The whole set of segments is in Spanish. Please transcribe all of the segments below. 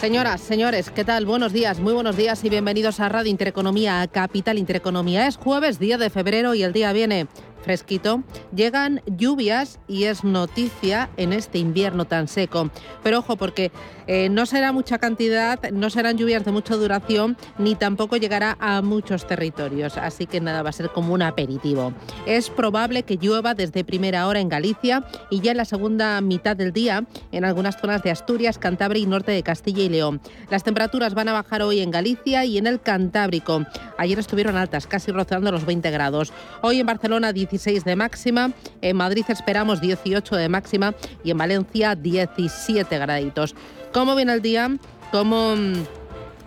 Señoras, señores, ¿qué tal? Buenos días, muy buenos días y bienvenidos a Radio Intereconomía, a Capital Intereconomía. Es jueves, día de febrero y el día viene fresquito, llegan lluvias y es noticia en este invierno tan seco. Pero ojo, porque eh, no será mucha cantidad, no serán lluvias de mucha duración, ni tampoco llegará a muchos territorios. Así que nada, va a ser como un aperitivo. Es probable que llueva desde primera hora en Galicia y ya en la segunda mitad del día en algunas zonas de Asturias, Cantabria y norte de Castilla y León. Las temperaturas van a bajar hoy en Galicia y en el Cantábrico. Ayer estuvieron altas, casi rozando los 20 grados. Hoy en Barcelona 16 de máxima, en Madrid esperamos 18 de máxima y en Valencia 17 graditos. ¿Cómo viene el día? ¿Cómo mm,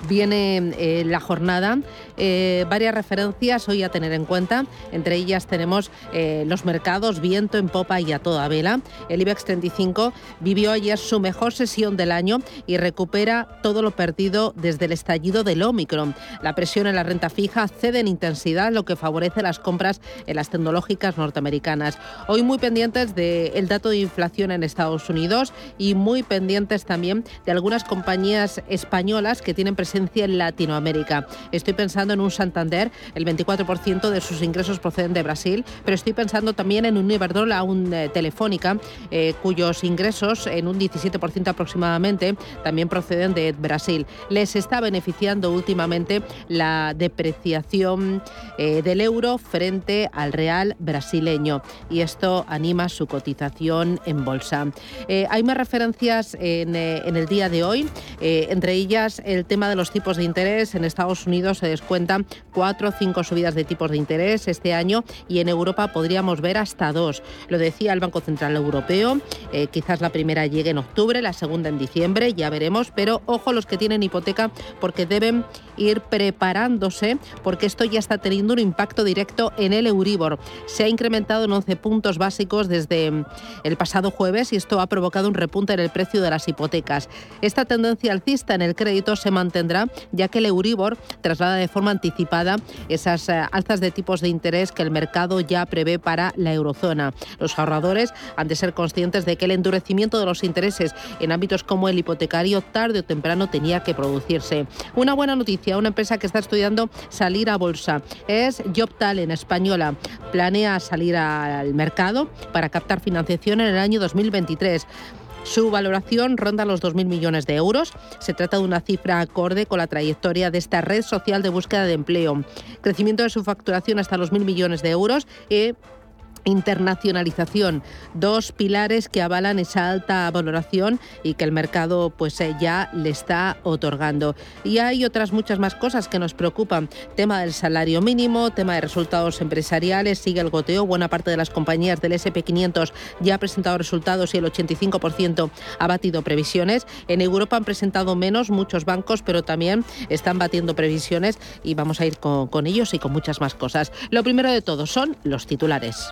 viene eh, la jornada. Eh, varias referencias hoy a tener en cuenta. Entre ellas tenemos eh, los mercados, viento en popa y a toda vela. El IBEX 35 vivió ayer su mejor sesión del año y recupera todo lo perdido desde el estallido del Omicron. La presión en la renta fija cede en intensidad, lo que favorece las compras en las tecnológicas norteamericanas. Hoy muy pendientes del dato de inflación en Estados Unidos y muy pendientes también de algunas compañías españolas que tienen presencia en Latinoamérica. Estoy pensando en un Santander, el 24% de sus ingresos proceden de Brasil, pero estoy pensando también en un Iberdrola, un eh, Telefónica, eh, cuyos ingresos en un 17% aproximadamente también proceden de Brasil. Les está beneficiando últimamente la depreciación eh, del euro frente al real brasileño y esto anima su cotización en bolsa. hay más referencias en, en, el día de hoy, entre ellas el tema de los tipos de interés. En Estados Unidos se descuentan cuatro o cinco subidas de tipos de interés este año y en Europa podríamos ver hasta dos. Lo decía el Banco Central Europeo. Eh, quizás la primera llegue en octubre, la segunda en diciembre, ya veremos. Pero ojo los que tienen hipoteca porque deben ir preparándose porque esto ya está teniendo un impacto directo en el Euribor. Se ha incrementado en 11 puntos básicos desde el pasado jueves y esto ha provocado un repunte en el precio de las hipotecas. Esta tendencia alcista en el crédito se mantendrá ya que el Euribor traslada de forma anticipada esas eh, alzas de tipos de interés que el mercado ya prevé para la eurozona. Los ahorradores han de ser conscientes de que el endurecimiento de los intereses en ámbitos como el hipotecario tarde o temprano tenía que producirse. Una buena noticia una empresa que está estudiando salir a bolsa. Es JobTalent española. Planea salir al mercado para captar financiación en el año 2023. Su valoración ronda los 2.000 millones de euros. Se trata de una cifra acorde con la trayectoria de esta red social de búsqueda de empleo. Crecimiento de su facturación hasta los 1.000 millones de euros y internacionalización, dos pilares que avalan esa alta valoración y que el mercado pues eh, ya le está otorgando. Y hay otras muchas más cosas que nos preocupan, tema del salario mínimo, tema de resultados empresariales, sigue el goteo, buena parte de las compañías del SP500 ya ha presentado resultados y el 85% ha batido previsiones. En Europa han presentado menos muchos bancos, pero también están batiendo previsiones y vamos a ir con ellos y con muchas más cosas. Lo primero de todo son los titulares.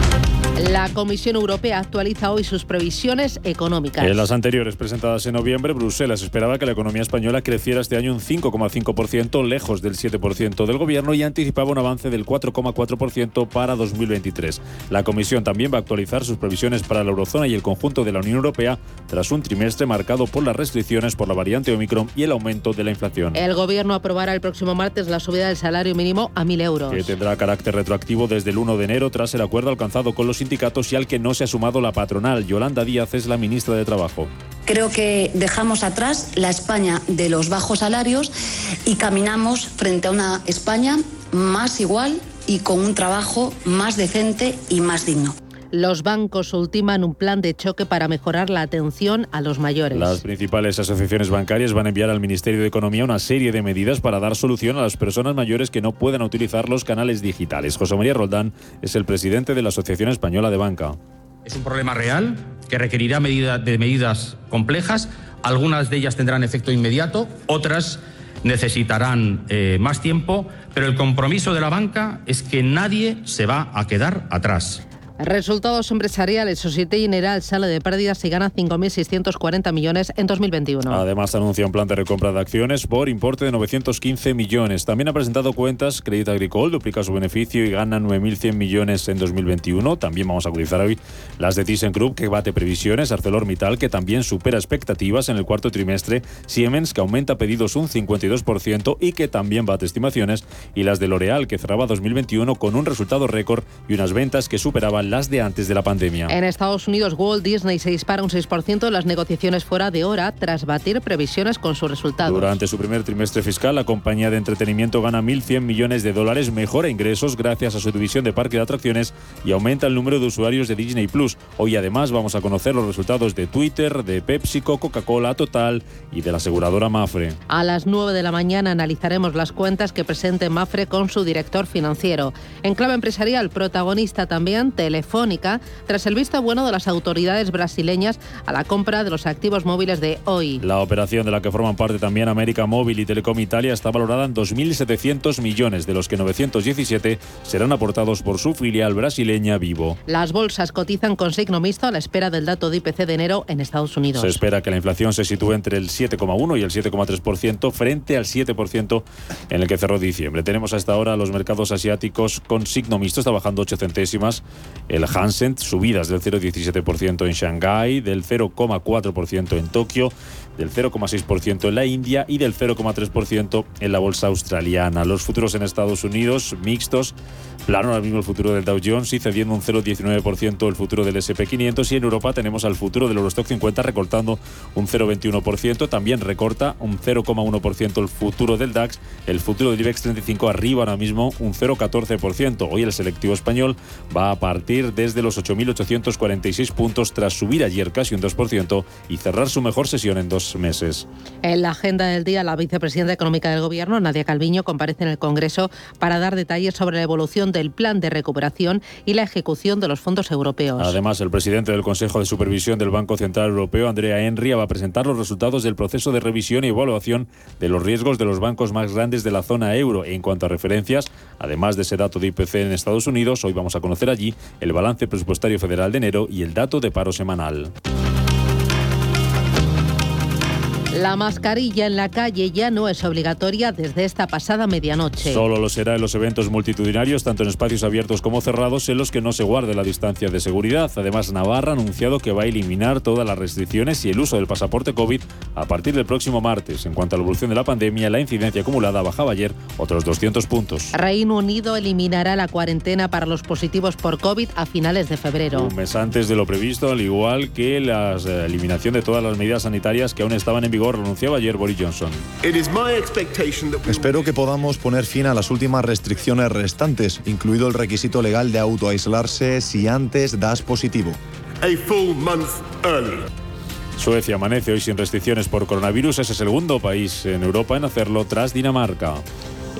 La Comisión Europea actualiza hoy sus previsiones económicas. En las anteriores presentadas en noviembre, Bruselas esperaba que la economía española creciera este año un 5,5%, lejos del 7% del gobierno, y anticipaba un avance del 4,4% para 2023. La Comisión también va a actualizar sus previsiones para la eurozona y el conjunto de la Unión Europea tras un trimestre marcado por las restricciones por la variante Omicron y el aumento de la inflación. El gobierno aprobará el próximo martes la subida del salario mínimo a 1.000 euros. Que tendrá carácter retroactivo desde el 1 de enero tras el acuerdo alcanzado con los sindicatos y al que no se ha sumado la patronal. Yolanda Díaz es la ministra de Trabajo. Creo que dejamos atrás la España de los bajos salarios y caminamos frente a una España más igual y con un trabajo más decente y más digno. Los bancos ultiman un plan de choque para mejorar la atención a los mayores. Las principales asociaciones bancarias van a enviar al Ministerio de Economía una serie de medidas para dar solución a las personas mayores que no puedan utilizar los canales digitales. José María Roldán es el presidente de la Asociación Española de Banca. Es un problema real que requerirá medida, de medidas complejas. Algunas de ellas tendrán efecto inmediato, otras necesitarán eh, más tiempo, pero el compromiso de la banca es que nadie se va a quedar atrás. Resultados empresariales. Societe General sale de pérdidas y gana 5.640 millones en 2021. Además, anuncia un plan de recompra de acciones por importe de 915 millones. También ha presentado cuentas. Crédit Agricole duplica su beneficio y gana 9.100 millones en 2021. También vamos a utilizar hoy las de ThyssenKrupp, que bate previsiones. ArcelorMittal, que también supera expectativas en el cuarto trimestre. Siemens, que aumenta pedidos un 52% y que también bate estimaciones. Y las de L'Oreal, que cerraba 2021 con un resultado récord y unas ventas que superaban las de antes de la pandemia. En Estados Unidos, Walt Disney se dispara un 6% en las negociaciones fuera de hora tras batir previsiones con sus resultados. Durante su primer trimestre fiscal, la compañía de entretenimiento gana 1.100 millones de dólares, mejora ingresos gracias a su división de parque de atracciones y aumenta el número de usuarios de Disney Plus. Hoy además vamos a conocer los resultados de Twitter, de PepsiCo, Coca-Cola, Total y de la aseguradora Mafre. A las 9 de la mañana analizaremos las cuentas que presente Mafre con su director financiero. En clave empresarial, protagonista también Tele Telefónica tras el visto bueno de las autoridades brasileñas a la compra de los activos móviles de hoy. La operación de la que forman parte también América Móvil y Telecom Italia está valorada en 2.700 millones, de los que 917 serán aportados por su filial brasileña Vivo. Las bolsas cotizan con signo mixto a la espera del dato de IPC de enero en Estados Unidos. Se espera que la inflación se sitúe entre el 7,1 y el 7,3% frente al 7% en el que cerró diciembre. Tenemos hasta ahora los mercados asiáticos con signo mixto, está bajando 8 centésimas. El Hansen, subidas del 0,17% en Shanghái, del 0,4% en Tokio, del 0,6% en la India y del 0,3% en la bolsa australiana. Los futuros en Estados Unidos mixtos, plano ahora mismo el futuro del Dow Jones y cediendo un 0,19% el futuro del SP500 y en Europa tenemos al futuro del Eurostock 50 recortando un 0,21%, también recorta un 0,1% el futuro del DAX, el futuro del IBEX 35 arriba ahora mismo un 0,14%. Hoy el selectivo español va a partir desde los 8.846 puntos tras subir ayer casi un 2% y cerrar su mejor sesión en dos meses. En la agenda del día, la vicepresidenta económica del Gobierno, Nadia Calviño, comparece en el Congreso para dar detalles sobre la evolución del plan de recuperación y la ejecución de los fondos europeos. Además, el presidente del Consejo de Supervisión del Banco Central Europeo, Andrea Enria, va a presentar los resultados del proceso de revisión y evaluación de los riesgos de los bancos más grandes de la zona euro. En cuanto a referencias, además de ese dato de IPC en Estados Unidos, hoy vamos a conocer allí el balance presupuestario federal de enero y el dato de paro semanal. La mascarilla en la calle ya no es obligatoria desde esta pasada medianoche. Solo lo será en los eventos multitudinarios, tanto en espacios abiertos como cerrados, en los que no se guarde la distancia de seguridad. Además, Navarra ha anunciado que va a eliminar todas las restricciones y el uso del pasaporte COVID a partir del próximo martes. En cuanto a la evolución de la pandemia, la incidencia acumulada bajaba ayer otros 200 puntos. Reino Unido eliminará la cuarentena para los positivos por COVID a finales de febrero. Un mes antes de lo previsto, al igual que la eh, eliminación de todas las medidas sanitarias que aún estaban en vigor renunciaba ayer Boris Johnson. Espero que podamos poner fin a las últimas restricciones restantes, incluido el requisito legal de autoaislarse si antes das positivo. Suecia amanece hoy sin restricciones por coronavirus. Es el segundo país en Europa en hacerlo tras Dinamarca.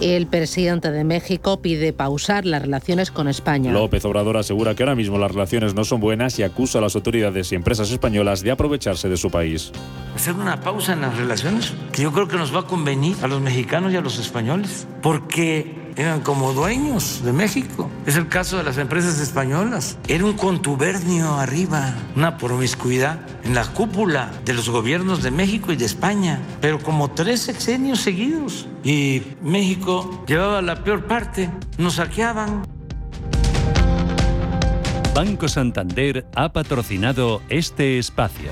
El presidente de México pide pausar las relaciones con España. López Obrador asegura que ahora mismo las relaciones no son buenas y acusa a las autoridades y empresas españolas de aprovecharse de su país. Hacer una pausa en las relaciones que yo creo que nos va a convenir a los mexicanos y a los españoles, porque eran como dueños de México. Es el caso de las empresas españolas. Era un contubernio arriba, una promiscuidad en la cúpula de los gobiernos de México y de España, pero como tres sexenios seguidos. Y México llevaba la peor parte, nos saqueaban. Banco Santander ha patrocinado este espacio.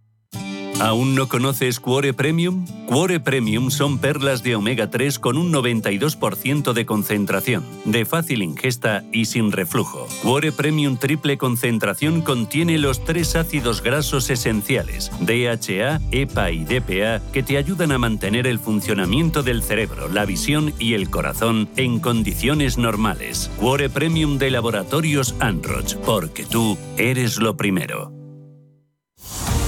¿Aún no conoces Cuore Premium? Cuore Premium son perlas de omega 3 con un 92% de concentración, de fácil ingesta y sin reflujo. Cuore Premium triple concentración contiene los tres ácidos grasos esenciales, DHA, EPA y DPA, que te ayudan a mantener el funcionamiento del cerebro, la visión y el corazón en condiciones normales. Cuore Premium de Laboratorios Anroch, porque tú eres lo primero.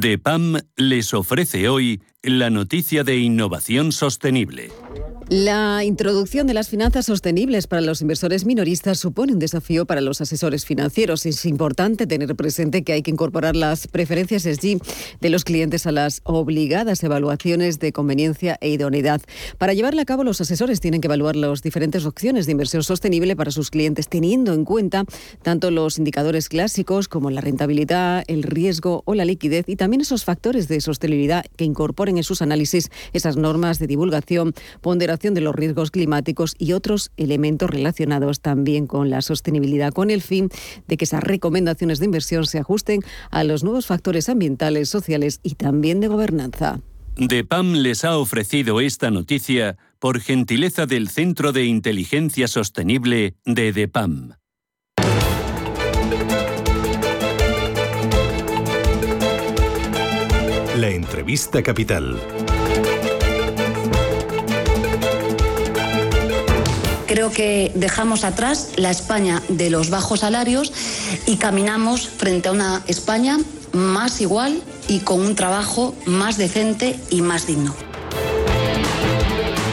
DEPAM les ofrece hoy la noticia de innovación sostenible. La introducción de las finanzas sostenibles para los inversores minoristas supone un desafío para los asesores financieros. Es importante tener presente que hay que incorporar las preferencias de los clientes a las obligadas evaluaciones de conveniencia e idoneidad. Para llevarla a cabo, los asesores tienen que evaluar las diferentes opciones de inversión sostenible para sus clientes, teniendo en cuenta tanto los indicadores clásicos como la rentabilidad, el riesgo o la liquidez y también esos factores de sostenibilidad que incorporen en sus análisis esas normas de divulgación, ponderación de los riesgos climáticos y otros elementos relacionados también con la sostenibilidad, con el fin de que esas recomendaciones de inversión se ajusten a los nuevos factores ambientales, sociales y también de gobernanza. DEPAM les ha ofrecido esta noticia por gentileza del Centro de Inteligencia Sostenible de DEPAM. La entrevista capital. Creo que dejamos atrás la España de los bajos salarios y caminamos frente a una España más igual y con un trabajo más decente y más digno.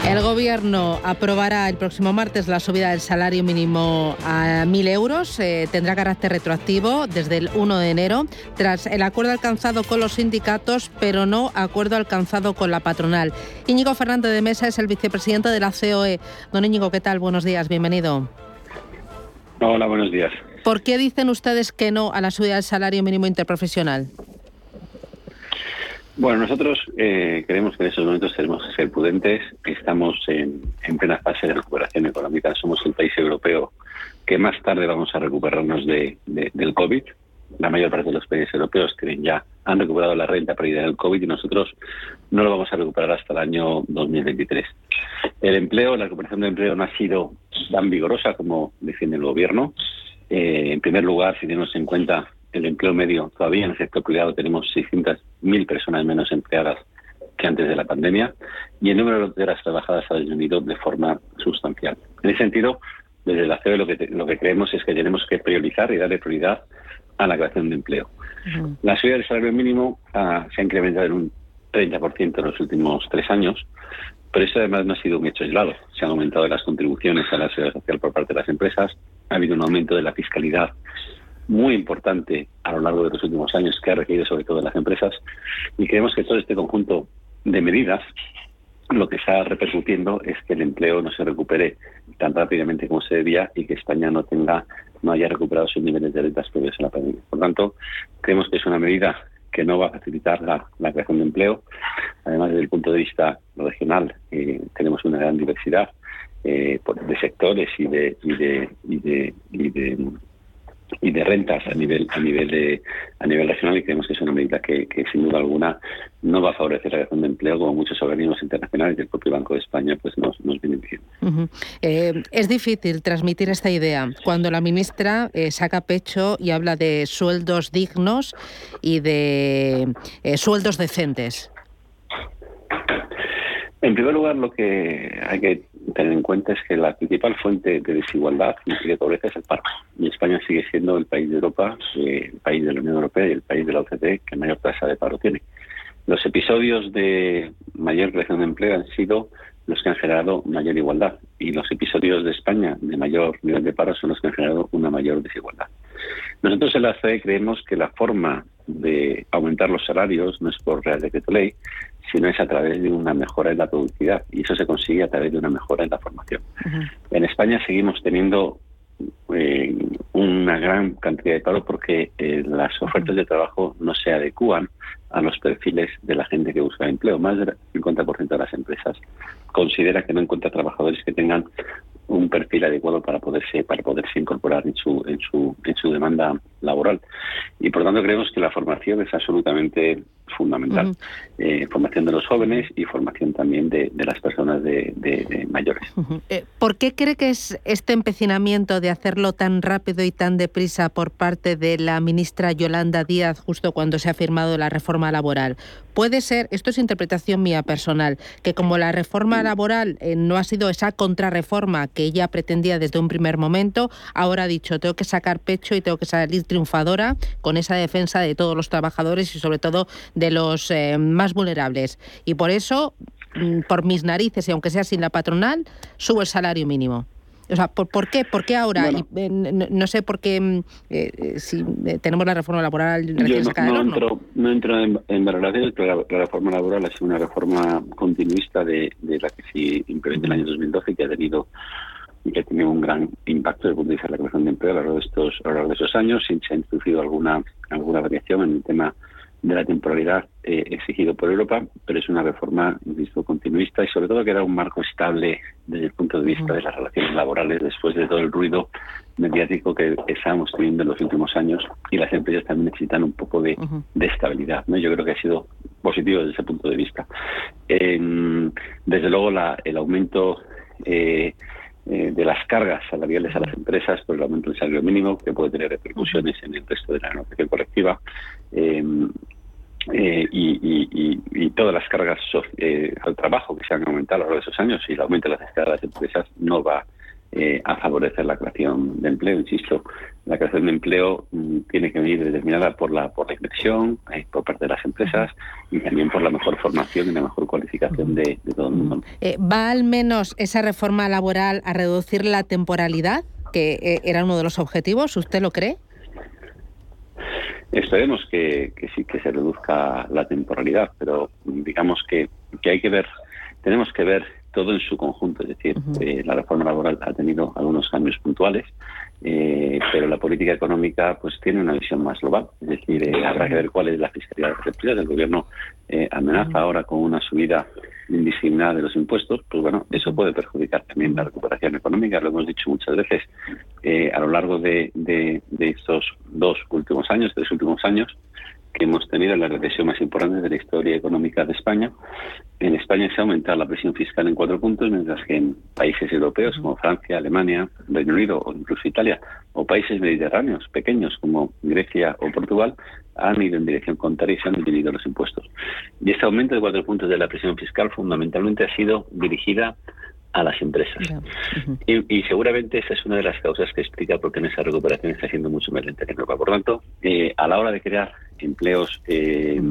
El Gobierno aprobará el próximo martes la subida del salario mínimo a 1.000 euros. Eh, tendrá carácter retroactivo desde el 1 de enero, tras el acuerdo alcanzado con los sindicatos, pero no acuerdo alcanzado con la patronal. Íñigo Fernández de Mesa es el vicepresidente de la COE. Don Íñigo, ¿qué tal? Buenos días, bienvenido. Hola, buenos días. ¿Por qué dicen ustedes que no a la subida del salario mínimo interprofesional? Bueno, nosotros eh, creemos que en estos momentos tenemos que ser prudentes. Estamos en, plena fase de recuperación económica. Somos el país europeo que más tarde vamos a recuperarnos de, del COVID. La mayor parte de los países europeos tienen ya han recuperado la renta perdida del COVID y nosotros no lo vamos a recuperar hasta el año 2023. El empleo, la recuperación del empleo no ha sido tan vigorosa como defiende el gobierno. Eh, en primer lugar, si tenemos en cuenta el empleo medio, todavía en el sector privado tenemos 600.000 personas menos empleadas que antes de la pandemia y el número de horas trabajadas ha disminuido de forma sustancial. En ese sentido, desde la CEO lo que, lo que creemos es que tenemos que priorizar y darle prioridad a la creación de empleo. La subida del salario mínimo ah, se ha incrementado en un 30% en los últimos tres años, pero eso además no ha sido un hecho aislado. Se han aumentado las contribuciones a la seguridad social por parte de las empresas, ha habido un aumento de la fiscalidad muy importante a lo largo de los últimos años que ha requerido sobre todo las empresas y creemos que todo este conjunto de medidas lo que está repercutiendo es que el empleo no se recupere tan rápidamente como se debía y que España no tenga no haya recuperado sus niveles de rentas previos a la pandemia. Por tanto, creemos que es una medida que no va a facilitar la, creación de empleo. Además, desde el punto de vista regional, eh, tenemos una gran diversidad eh, de sectores y de, y de, y de, y de y de rentas a nivel a nivel de a nivel regional y creemos que es una medida que, sin duda alguna no va a favorecer la creación de empleo como muchos organismos internacionales y el propio Banco de España pues nos, nos vienen diciendo. Eh, es difícil transmitir esta idea cuando la ministra eh, saca pecho y habla de sueldos dignos y de eh, sueldos decentes. En primer lugar, lo que hay que tener en cuenta es que la principal fuente de desigualdad y de pobreza es el paro. Y España sigue siendo el país de Europa, eh, el país de la Unión Europea y el país de la OCDE que mayor tasa de paro tiene. Los episodios de mayor creación de empleo han sido los que han generado mayor igualdad y los episodios de España de mayor nivel de paro son los que han generado una mayor desigualdad. Nosotros en la CE creemos que la forma de aumentar los salarios no es por Real Decreto Ley, sino es a través de una mejora en la productividad y eso se consigue a través de una mejora en la formación. En España seguimos teniendo eh, una gran cantidad de paro porque eh, las ofertas de trabajo no se adecúan a los perfiles de la gente que busca empleo. Más del 50% de las empresas considera que no encuentra trabajadores que tengan un perfil adecuado para poderse para poderse incorporar en su en su en su demanda laboral. Y por tanto creemos que la formación es absolutamente fundamental. Eh, formación de los jóvenes y formación también de, las personas de, mayores. Eh, ¿Por qué cree que es este empecinamiento de hacerlo tan rápido y tan deprisa por parte de la ministra Yolanda Díaz justo cuando se ha firmado la reforma laboral puede ser esto es interpretación mía personal que como la reforma laboral eh, no ha sido esa contrarreforma que ella pretendía desde un primer momento, ahora ha dicho, tengo que sacar pecho y tengo que salir triunfadora con esa defensa de todos los trabajadores y sobre todo de los eh, más vulnerables. Y por eso, mm, por mis narices y aunque sea sin la patronal, subo el salario mínimo. O sea, ¿por, por qué? ¿Por qué ahora? Eh, no, sé por qué mm, eh, si tenemos la reforma laboral recién no, entro, no entro en, en valoraciones, pero la, reforma laboral ha sido una reforma continuista de, de la que se implementó en el año 2012 y que ha tenido y que ha tenido un gran impacto desde el punto de vista de la creación de empleo a lo largo de estos, a lo largo de esos años. Se ha introducido alguna, alguna variación en el tema de la temporalidad eh, exigido por Europa, pero es una reforma, insisto, continuista y sobre todo que era un marco estable desde el punto de vista de las relaciones laborales después de todo el ruido mediático que estamos teniendo en los últimos años y las empresas también necesitan un poco de, estabilidad. ¿no? Yo creo que ha sido positivo desde ese punto de vista. desde luego la, el aumento eh, eh, de las cargas salariales a las empresas por el aumento del salario mínimo, que puede tener repercusiones en el resto de la negociación colectiva. Eh, eh, y, todas las cargas al trabajo que se han aumentado a lo largo de esos años y el aumento de las cargas de empresas no va eh, a favorecer la creación de empleo. Insisto, la creación de empleo mm, tiene que venir determinada por la, por la inversión, eh, por parte de las empresas y también por la mejor formación y la mejor cualificación de, todo el mundo. Eh, ¿Va al menos esa reforma laboral a reducir la temporalidad, que era uno de los objetivos? ¿Usted lo cree? Esperemos que, que sí que se reduzca la temporalidad, pero digamos que, que hay que ver, tenemos que ver todo en su conjunto. Es decir, eh, la reforma laboral ha tenido algunos cambios puntuales, eh, pero la política económica pues tiene una visión más global. Es decir, eh, habrá que ver cuál es la fiscalidad de empresas. El gobierno amenaza ahora con una subida indiscriminada de los impuestos. Pues bueno, eso puede perjudicar también la recuperación económica. Lo hemos dicho muchas veces a lo largo de, de estos dos últimos años, tres últimos años que hemos tenido la recesión más importante de la historia económica de España. En España se ha aumentado la presión fiscal en cuatro puntos, mientras que en países europeos como Francia, Alemania, Reino Unido o incluso Italia, o países mediterráneos pequeños como Grecia o Portugal, han ido en dirección contraria y se han disminuido los impuestos. Y este aumento de cuatro puntos de la presión fiscal fundamentalmente ha sido dirigida a las empresas. y, seguramente esa es una de las causas que explica por qué en esa recuperación está siendo mucho más lenta que en Europa. Por tanto, eh, a la hora de crear empleos eh,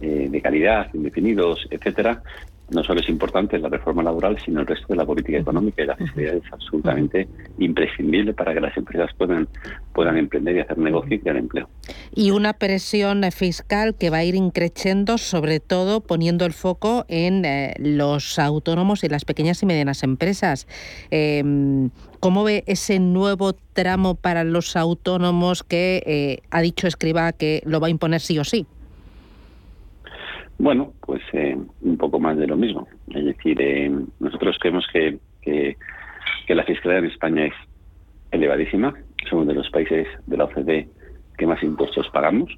eh, de calidad, indefinidos, etcétera, no solo es importante la reforma laboral, sino el resto de la política económica y la fiscalidad es absolutamente imprescindible para que las empresas puedan, puedan emprender y hacer negocio y crear empleo. Y una presión fiscal que va a ir increciendo, sobre todo poniendo el foco en eh, los autónomos y las pequeñas y medianas empresas. Em, ¿Cómo ve ese nuevo tramo para los autónomos que eh, ha dicho Escriba que lo va a imponer sí o sí? Bueno, pues eh, un poco más de lo mismo. Es decir, eh, nosotros creemos que, que, la fiscalidad en España es elevadísima. Somos de los países de la OCDE que más impuestos pagamos.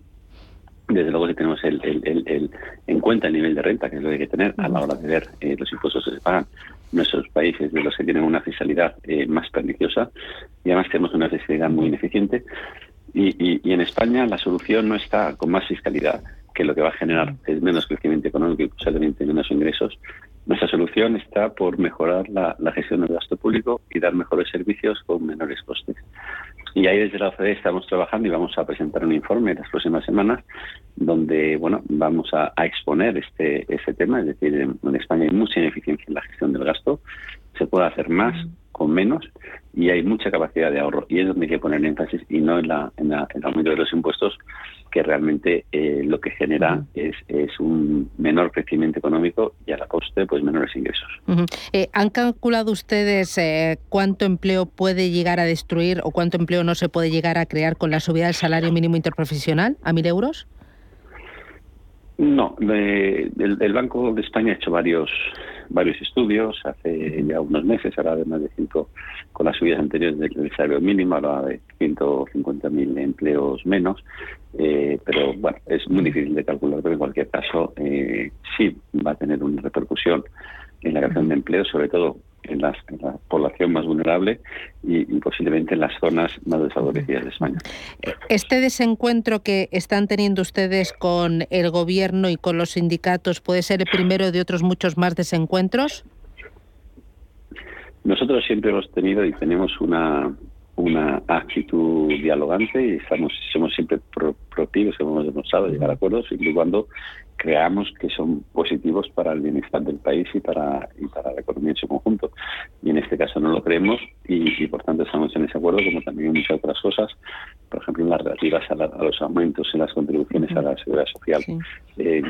Desde luego, si tenemos el, el, en cuenta el nivel de renta, que es lo que hay que tener a la hora de ver eh, los impuestos que se pagan, nuestros países de los que tienen una fiscalidad más perniciosa y además tenemos una fiscalidad muy ineficiente. Y, y en España la solución no está con más fiscalidad que lo que va a generar es menos crecimiento económico y posiblemente menos ingresos, nuestra solución está por mejorar la, gestión del gasto público y dar mejores servicios con menores costes. Y ahí desde la OCDE estamos trabajando y vamos a presentar un informe en las próximas semanas donde bueno vamos a, exponer este, ese tema, es decir, en, en, España hay mucha ineficiencia en la gestión del gasto, se puede hacer más con menos y hay mucha capacidad de ahorro y es donde hay que poner énfasis y no en, la, en, el aumento de los impuestos que realmente eh, lo que genera es, es, un menor crecimiento económico y a la coste pues menores ingresos. Eh, ¿Han calculado ustedes eh, cuánto empleo puede llegar a destruir o cuánto empleo no se puede llegar a crear con la subida del salario mínimo interprofesional a mil euros? No, el, Banco de España ha hecho varios varios estudios hace ya unos meses, ahora de más de cinco con las subidas anteriores del, salario mínimo, ahora de 150.000 empleos menos, eh, pero bueno, es muy difícil de calcular, pero en cualquier caso eh, sí va a tener una repercusión en la creación de empleo, sobre todo en, la población más vulnerable y, posiblemente en las zonas más desfavorecidas de España. ¿Este desencuentro que están teniendo ustedes con el gobierno y con los sindicatos puede ser el primero de otros muchos más desencuentros? Nosotros siempre hemos tenido y tenemos una, una actitud dialogante y estamos somos siempre proactivos, hemos demostrado llegar a acuerdos, siempre y cuando creamos que son positivos para el bienestar del país y para, y para la economía en su conjunto. Y en este caso no lo creemos y, por tanto estamos en ese acuerdo, como también en muchas otras cosas, por ejemplo, en las relativas a, los aumentos en las contribuciones a la seguridad social, eh,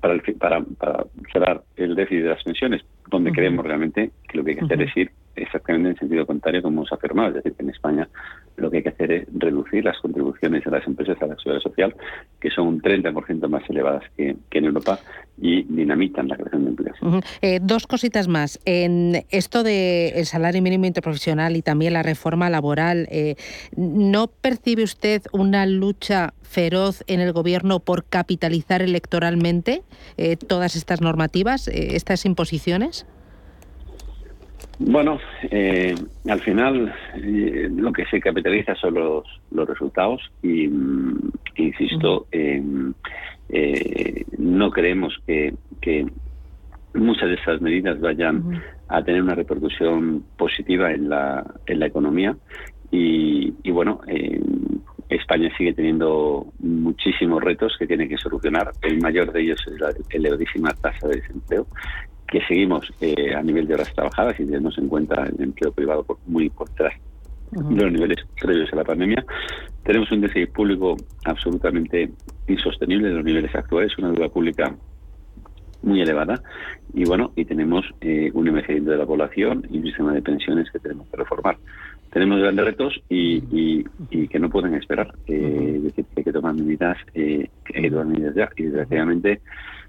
para, para, para cerrar el déficit de las pensiones, donde creemos realmente que lo que hay que hacer es ir exactamente en sentido contrario como hemos afirmado, es decir, que en España lo que hay que hacer es reducir las contribuciones de las empresas a la seguridad social, que son un 30% más elevadas que, en Europa y dinamitan la creación de empleos. Eh, dos cositas más. En esto del salario mínimo interprofesional y también la reforma laboral, eh, ¿no percibe usted una lucha feroz en el gobierno por capitalizar electoralmente eh, todas estas normativas, estas imposiciones? Bueno, eh, al final eh, lo que se capitaliza son los, los resultados y, mm, insisto, eh, no creemos que, que, muchas de estas medidas vayan a tener una repercusión positiva en la, en la economía y, y bueno, España sigue teniendo muchísimos retos que tiene que solucionar. El mayor de ellos es la elevadísima tasa de desempleo que seguimos eh, a nivel de horas trabajadas y tenemos en cuenta el empleo privado por, muy por detrás de los niveles previos a la pandemia. Tenemos un déficit público absolutamente insostenible de los niveles actuales, una deuda pública muy elevada y bueno, y tenemos eh, un envejecimiento de la población y un sistema de pensiones que tenemos que reformar. Tenemos grandes retos y, y, que no pueden esperar. Eh, es decir, que hay que tomar medidas, eh, que hay que tomar medidas ya y desgraciadamente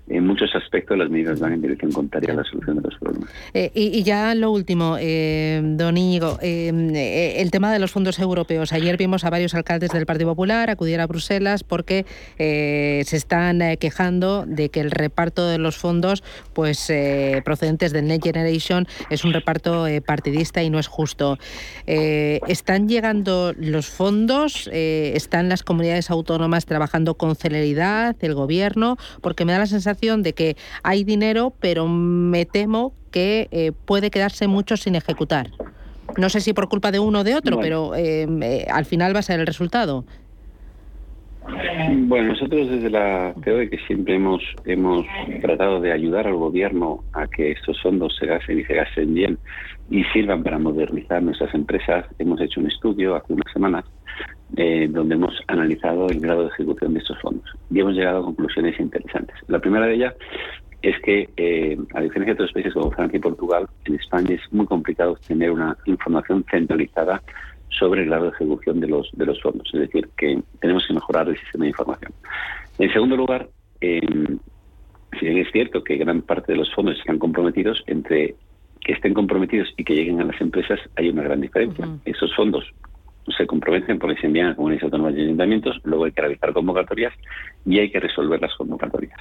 en muchos aspectos las medidas van en dirección contraria a la solución de los problemas. Eh, y, ya lo último, eh, don Íñigo, eh, eh, el tema de los fondos europeos. Ayer vimos a varios alcaldes del Partido Popular acudir a Bruselas porque se están quejando de que el reparto de los fondos pues procedentes del Next Generation es un reparto partidista y no es justo. ¿Están llegando los fondos? ¿Están las comunidades autónomas trabajando con celeridad, el gobierno? Porque me da la sensación de que hay dinero, pero me temo que eh, puede quedarse mucho sin ejecutar. No sé si por culpa de uno o de otro, pero eh, al final va a ser el resultado. Bueno, nosotros desde la COE que siempre hemos hemos tratado de ayudar al gobierno a que estos fondos se gasten y se gasten bien y sirvan para modernizar nuestras empresas. Hemos hecho un estudio hace unas semanas eh, donde hemos analizado el grado de ejecución de estos fondos y hemos llegado a conclusiones interesantes. La primera de ellas es que, eh, a diferencia de otros países como Francia y Portugal, en España es muy complicado tener una información centralizada sobre el grado de ejecución de los, de los fondos. Es decir, que tenemos que mejorar el sistema de información. En segundo lugar, eh, si bien es cierto que gran parte de los fondos están comprometidos, entre que estén comprometidos y que lleguen a las empresas hay una gran diferencia. Esos fondos se comprometen porque se envían a comunidades autónomas y ayuntamientos, luego hay que realizar convocatorias y hay que resolver las convocatorias.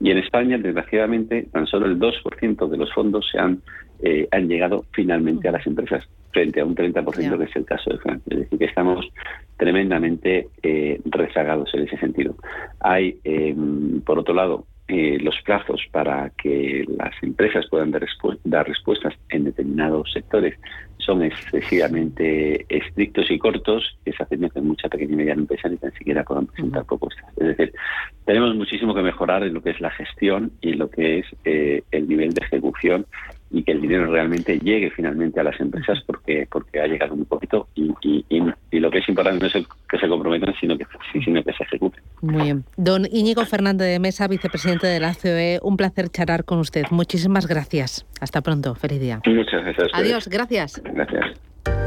Y en España, desgraciadamente, tan solo el 2% de los fondos se han, eh, han llegado finalmente a las empresas frente a un 30% que es el caso de Francia. Es decir, que estamos tremendamente eh, rezagados en ese sentido. Hay, eh, por otro lado, eh, los plazos para que las empresas puedan dar, dar, respuestas en determinados sectores son excesivamente estrictos y cortos, que se hacen en mucha pequeña y mediana empresa ni tan siquiera puedan presentar propuestas. Es decir, tenemos muchísimo que mejorar en lo que es la gestión y en lo que es el nivel de ejecución y que el dinero realmente llegue finalmente a las empresas porque porque ha llegado un poquito y, y, lo que es importante no es que se comprometan sino que sino que se ejecute. Muy bien. Don Íñigo Fernández de Mesa, vicepresidente de la COE, un placer charlar con usted. Muchísimas gracias. Hasta pronto. Feliz día. Muchas gracias. Adiós. Gracias. Gracias.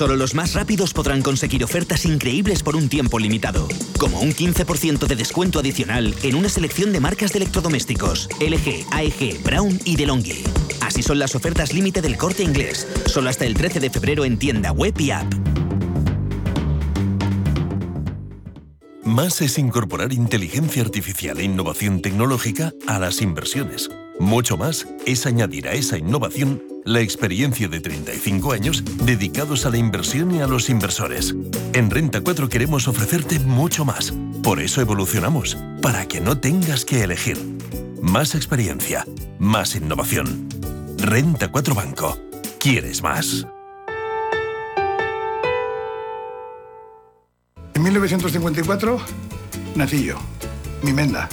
Solo los más rápidos podrán conseguir ofertas increíbles por un tiempo limitado, como un 15% de descuento adicional en una selección de marcas de electrodomésticos, LG, AEG, Brown y DeLonghi. Así son las ofertas límite del corte inglés, solo hasta el 13 de febrero en tienda web y app. Más es incorporar inteligencia artificial e innovación tecnológica a las inversiones. Mucho más es añadir a esa innovación la experiencia de 35 años dedicados a la inversión y a los inversores. En Renta 4 queremos ofrecerte mucho más. Por eso evolucionamos, para que no tengas que elegir. Más experiencia, más innovación. Renta 4 Banco. ¿Quieres más? En 1954 nací yo, mi menda,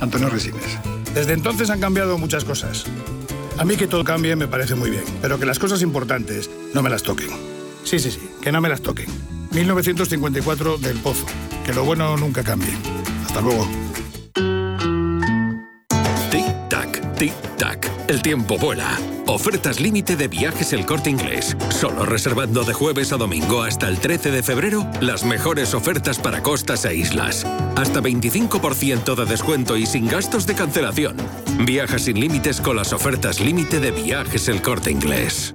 Antonio Resines. Desde entonces han cambiado muchas cosas. A mí que todo cambie me parece muy bien, pero que las cosas importantes no me las toquen. Sí, sí, sí, que no me las toquen. 1954 del Pozo. Que lo bueno nunca cambie. Hasta luego. Tic-tac, tic-tac. El tiempo vuela. Ofertas límite de viajes el corte inglés. Solo reservando de jueves a domingo hasta el 13 de febrero las mejores ofertas para costas e islas. Hasta 25% de descuento y sin gastos de cancelación. Viaja sin límites con las ofertas límite de viajes el corte inglés.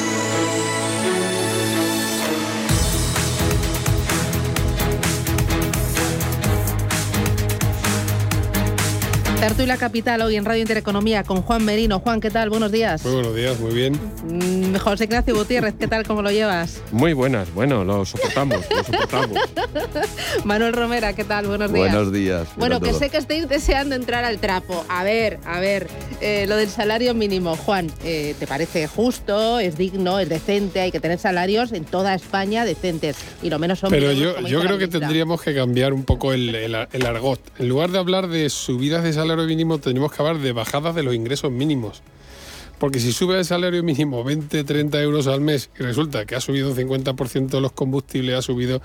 Tertulia Capital hoy en Radio Intereconomía con Juan Merino. Juan, ¿qué tal? Buenos días. Muy buenos días, muy bien. Mm, José Ignacio Gutiérrez, ¿qué tal? ¿Cómo lo llevas? Muy buenas, bueno, lo soportamos, lo soportamos. Manuel Romera, ¿qué tal? Buenos días. Buenos días. Bueno, que sé que estáis deseando entrar al trapo. A ver, a ver, eh, lo del salario mínimo. Juan, eh, ¿te parece justo, es digno, es decente? Hay que tener salarios en toda España decentes y lo menos son Pero mínimos, yo, yo creo que tendríamos que cambiar un poco el, el, el argot. En lugar de hablar de subidas de salario mínimo, tenemos que hablar de bajadas de los ingresos mínimos. Porque si sube el salario mínimo 20, 30 euros al mes y resulta que ha subido un 50% los combustibles, ha subido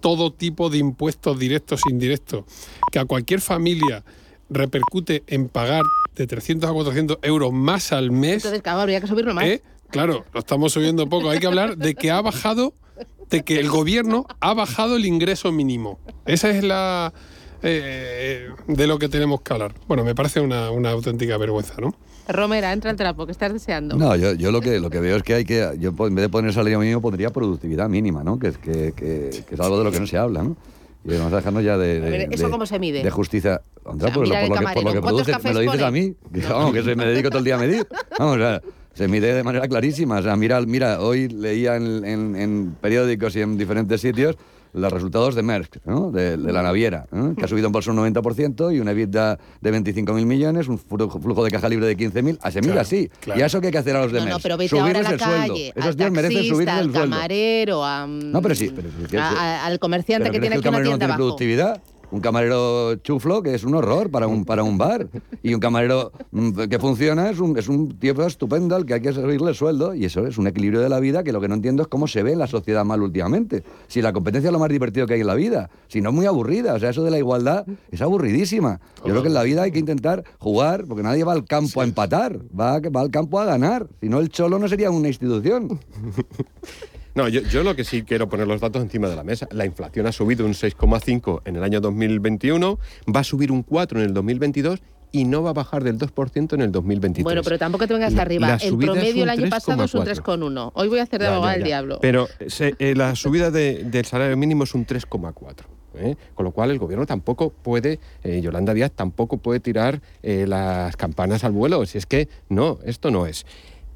todo tipo de impuestos directos e indirectos, que a cualquier familia repercute en pagar de 300 a 400 euros más al mes. Entonces, claro, habría que subirlo más. ¿Eh? Claro, lo estamos subiendo poco. Hay que hablar de que ha bajado, de que el gobierno ha bajado el ingreso mínimo. Esa es la eh, de lo que tenemos que hablar. Bueno, me parece una, una auténtica vergüenza, ¿no? Romera, entra al trapo, que estás deseando. No, yo, yo lo, que, lo que veo es que hay que. Yo en vez de poner salario mínimo pondría productividad mínima, ¿no? Que, es- que, que- que es algo de lo que no se habla, ¿no? Y vamos a dejarnos ya de. De- ¿eso de- cómo se mide? De justicia. O sea, por, lo que, por lo que camarero. ¿Cuántos produces, me lo dices a mí. Que, vamos, que se me dedico todo el día a medir. Vamos, o sea, se mide de manera clarísima. O sea, mira, mira hoy leía en, en- en periódicos y en diferentes sitios los resultados de Maersk, ¿no? de, de la naviera, ¿no? que ha subido en bolsa un 90% y una EBITDA de 25.000 millones, un flu- flujo de caja libre de 15.000. Ah, Se mide Claro, así. claro. ¿Y a eso qué hay que hacer a los de No, no, Maersk? pero vete ahora a Subirles la el sueldo. calle, Esos al tíos merecen subirles al el sueldo. camarero, a, No, pero sí. Pero, a- a- al comerciante ¿Pero que tiene aquí una camarero no tienda tiene abajo. productividad? Un camarero chuflo, que es un horror para un, para un bar. Y un camarero mm, que funciona es un, es un tío estupendo al que hay que el sueldo. Y eso es un equilibrio de la vida que lo que no entiendo es cómo se ve en la sociedad mal últimamente. Si la competencia es lo más divertido que hay en la vida. Si no es muy aburrida. O sea, eso de la igualdad es aburridísima. Yo creo que en la vida hay que intentar jugar, porque nadie va al campo a empatar. Va, va al campo a ganar. Si no, el cholo no sería una institución. No, yo, yo lo que sí quiero poner los datos encima de la mesa. La inflación ha subido un 6,5 en el año 2021, va a subir un 4 en el 2022 y no va a bajar del 2% en el 2023. Bueno, pero tampoco te vengas La- arriba. la El promedio el año pasado es un 3,4. 3,1. Hoy voy a hacer de del ya. diablo. Pero se- eh, la subida de- del salario mínimo es un 3,4. ¿eh? Con lo cual el gobierno tampoco puede, eh, Yolanda Díaz tampoco puede tirar eh, las campanas al vuelo. Si es que no, esto no es.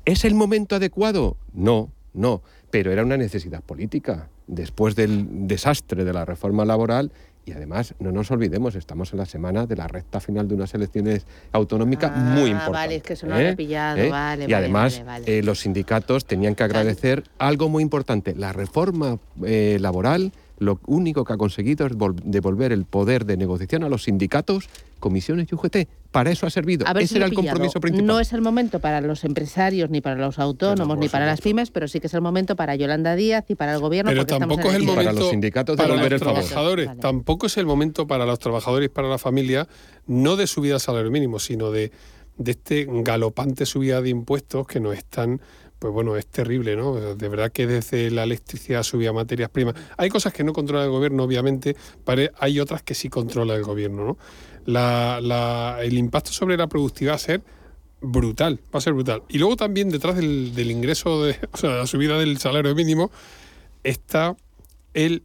¿Es el momento adecuado? No, no. Pero era una necesidad política. Después del desastre de la reforma laboral, y además, no nos olvidemos, estamos en la semana de la recta final de unas elecciones autonómicas muy Ah, importantes. vale, es que eso no lo había pillado, vale, Y vale, además, vale, eh, los sindicatos tenían que agradecer algo muy importante. La reforma eh, laboral lo único que ha conseguido es vol- devolver el poder de negociación a los sindicatos, comisiones y UGT. Para eso ha servido. A ver Ese si era el compromiso principal. No es el momento para los empresarios, ni para los autónomos, ni para las pymes, pero sí que es el momento para Yolanda Díaz y para el gobierno. Pero porque estamos tampoco es el momento para los trabajadores. Tampoco es el momento para los trabajadores y para la familia, no de subida al salario mínimo, sino de, de este galopante subida de impuestos que nos están, pues bueno, es terrible, ¿no? De verdad que desde la electricidad subía materias primas. Hay cosas que no controla el gobierno, obviamente, pero hay otras que sí controla el gobierno, ¿no? La- la- el impacto sobre la productividad va a ser brutal, va a ser brutal. Y luego también detrás del, del ingreso, de, o sea, la subida del salario mínimo, está el,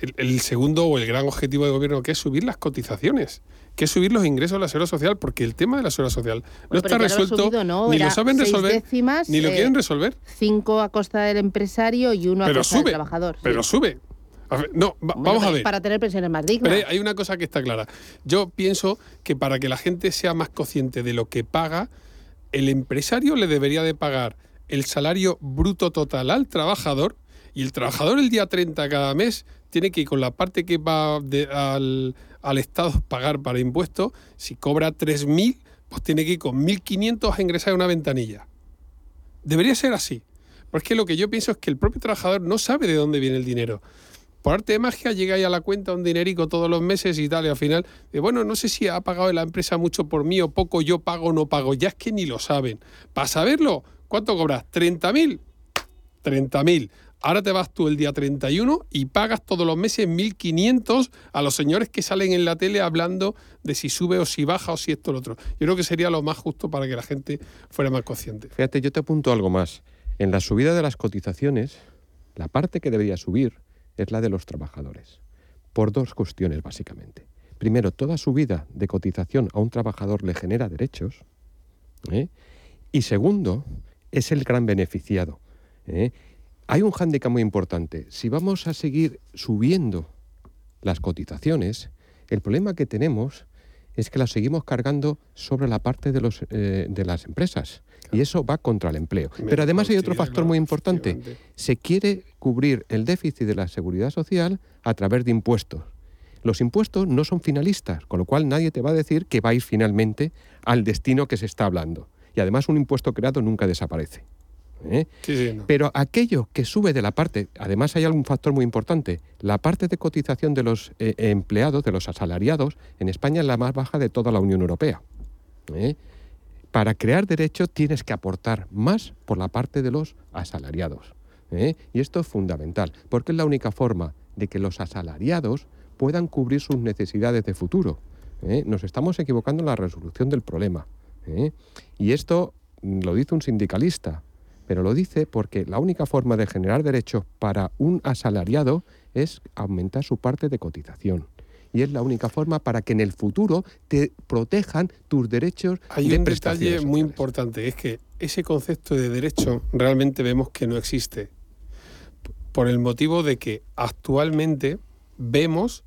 el, el segundo o el gran objetivo del gobierno, que es subir las cotizaciones, que es subir los ingresos de la seguridad social, porque el tema de la seguridad social no Bueno, está ya lo resuelto, subido, ¿no? ni lo saben resolver, décimas, ni lo eh, quieren resolver. Cinco a costa del empresario y uno a Pero costa sube, del trabajador. pero sube. A no, va- Bueno, vamos a ver. Para tener pensiones más dignas. Pero hay- una cosa que está clara. Yo pienso que para que la gente sea más consciente de lo que paga, el empresario le debería de pagar el salario bruto total al trabajador y el trabajador el día 30 cada mes tiene que, con la parte que va de- al, al Estado pagar para impuestos, si cobra 3.000, pues tiene que ir con 1.500 a ingresar en una ventanilla. Debería ser así. Porque lo que yo pienso es que el propio trabajador no sabe de dónde viene el dinero. Por arte de magia llega ahí a la cuenta un dinerico todos los meses y tal, y al final, de, bueno, no sé si ha pagado la empresa mucho por mí o poco, yo pago o no pago, ya es que ni lo saben. Para saberlo, ¿cuánto cobras? ¿30.000? 30.000. Ahora te vas tú el día 31 y pagas todos los meses 1.500 a los señores que salen en la tele hablando de si sube o si baja o si esto o lo otro. Yo creo que sería lo más justo para que la gente fuera más consciente. Fíjate, yo te apunto algo más. En la subida de las cotizaciones, la parte que debería subir es la de los trabajadores, por dos cuestiones básicamente. primero, toda subida de cotización a un trabajador le genera derechos. ¿eh? Y segundo, es el gran beneficiado. ¿eh? Hay un hándicap muy importante. Si vamos a seguir subiendo las cotizaciones, el problema que tenemos es que las seguimos cargando sobre la parte de, los, eh, de las empresas. Y eso va contra el empleo. Pero además hay otro factor muy importante. Se quiere cubrir el déficit de la seguridad social a través de impuestos. Los impuestos no son finalistas, con lo cual nadie te va a decir que va a ir finalmente al destino que se está hablando. Y además un impuesto creado nunca desaparece. ¿eh? Pero aquello que sube de la parte, además hay algún factor muy importante, la parte de cotización de los eh, empleados, de los asalariados, en España es la más baja de toda la Unión Europea. ¿eh? Para crear derechos tienes que aportar más por la parte de los asalariados. Y esto es fundamental, porque es la única forma de que los asalariados puedan cubrir sus necesidades de futuro. Nos estamos equivocando en la resolución del problema. Y esto lo dice un sindicalista, pero lo dice porque la única forma de generar derechos para un asalariado es aumentar su parte de cotización. Y es la única forma para que en el futuro te protejan tus derechos. Hay un detalle muy importante, es que ese concepto de derecho realmente vemos que no existe. Por el motivo de que actualmente vemos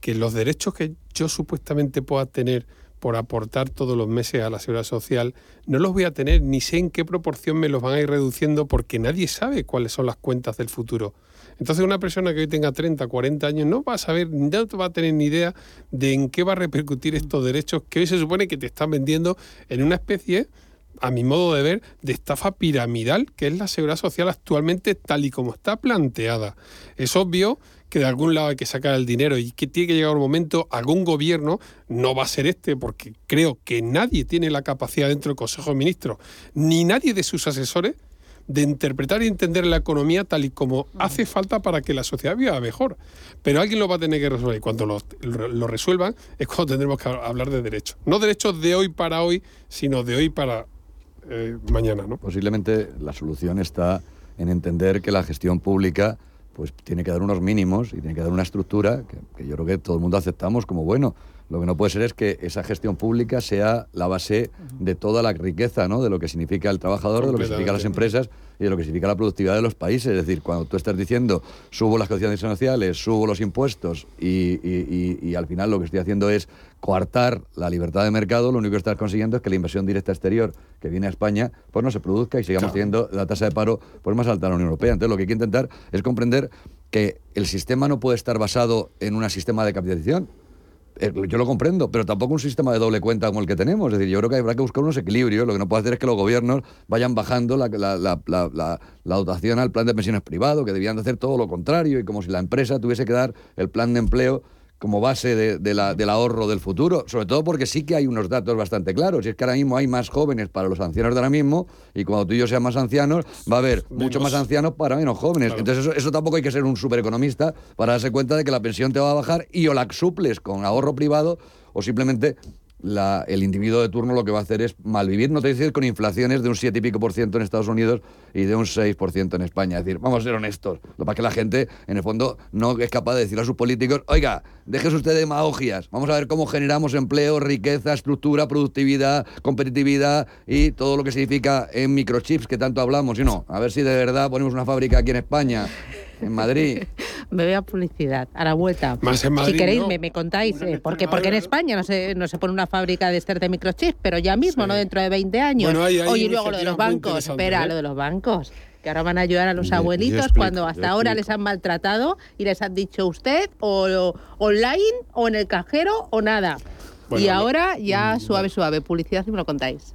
que los derechos que yo supuestamente pueda tener por aportar todos los meses a la seguridad social, no los voy a tener ni sé en qué proporción me los van a ir reduciendo porque nadie sabe cuáles son las cuentas del futuro. Entonces una persona que hoy tenga 30, 40 años no va a saber, no va a tener ni idea de en qué va a repercutir estos derechos que hoy se supone que te están vendiendo en una especie a mi modo de ver, de estafa piramidal que es la seguridad social actualmente tal y como está planteada. Es obvio que de algún lado hay que sacar el dinero y que tiene que llegar un momento, algún gobierno, no va a ser este, porque creo que nadie tiene la capacidad dentro del Consejo de Ministros, ni nadie de sus asesores, de interpretar y entender la economía tal y como hace falta para que la sociedad viva mejor. Pero alguien lo va a tener que resolver y cuando lo, lo resuelvan es cuando tendremos que hablar de derechos. No derechos de hoy para hoy, sino de hoy para eh, mañana. ¿no? Posiblemente la solución está en entender que la gestión pública pues tiene que dar unos mínimos y tiene que dar una estructura que, yo creo que todo el mundo aceptamos como bueno. Lo que no puede ser es que esa gestión pública sea la base de toda la riqueza, ¿no? De lo que significa el trabajador, de lo que significan las empresas y de lo que significa la productividad de los países. Es decir, cuando tú estás diciendo subo las condiciones sociales, subo los impuestos y, y, al final lo que estoy haciendo es coartar la libertad de mercado, lo único que estás consiguiendo es que la inversión directa exterior que viene a España pues no se produzca y sigamos teniendo la tasa de paro pues más alta en la Unión Europea. Entonces lo que hay que intentar es comprender que el sistema no puede estar basado en un sistema de capitalización. Eh, yo lo comprendo, pero tampoco un sistema de doble cuenta como el que tenemos. Es decir, yo creo que habrá que buscar unos equilibrios. Lo que no puede hacer es que los gobiernos vayan bajando la, la, dotación al plan de pensiones privado, que debían de hacer todo lo contrario, y como si la empresa tuviese que dar el plan de empleo como base de, la, del ahorro del futuro, sobre todo porque sí que hay unos datos bastante claros, y es que ahora mismo hay más jóvenes para los ancianos de ahora mismo, y cuando tú y yo seamos más ancianos, va a haber mucho más ancianos para menos jóvenes. Entonces eso, eso, tampoco hay que ser un supereconomista para darse cuenta de que la pensión te va a bajar y o la suples con ahorro privado o simplemente el individuo de turno lo que va a hacer es malvivir, no te decir con inflaciones de un 7 y pico por ciento en Estados Unidos y de un 6 por ciento en España. Es decir, vamos a ser honestos. Lo que pasa que la gente, en el fondo, no es capaz de decir a sus políticos, oiga, déjese usted de demagogias, vamos a ver cómo generamos empleo, riqueza, estructura, productividad, competitividad y todo lo que significa en microchips que tanto hablamos. Y no, a ver si de verdad ponemos una fábrica aquí en España en Madrid. me veo a publicidad, a la vuelta. si queréis, me, contáis. Eh, porque, porque en España no se, no se pone una fábrica de este de microchips, pero ya mismo, no dentro de 20 años. Oye, luego lo de los bancos. Espera, ¿eh? lo de los bancos. Que ahora van a ayudar a los abuelitos cuando hasta ahora les han maltratado y les han dicho usted o online o en el cajero o nada. y ahora ya mm, suave, suave, publicidad y me lo contáis.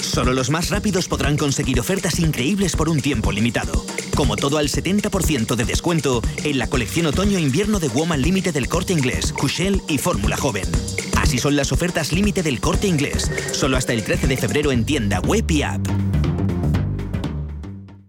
Solo los más rápidos podrán conseguir ofertas increíbles por un tiempo limitado. Como todo al 70% de descuento en la colección otoño-invierno de Woman Límite del Corte Inglés, Cushell y Fórmula Joven. Así son las ofertas límite del Corte Inglés. Solo hasta el 13 de febrero en tienda web y app.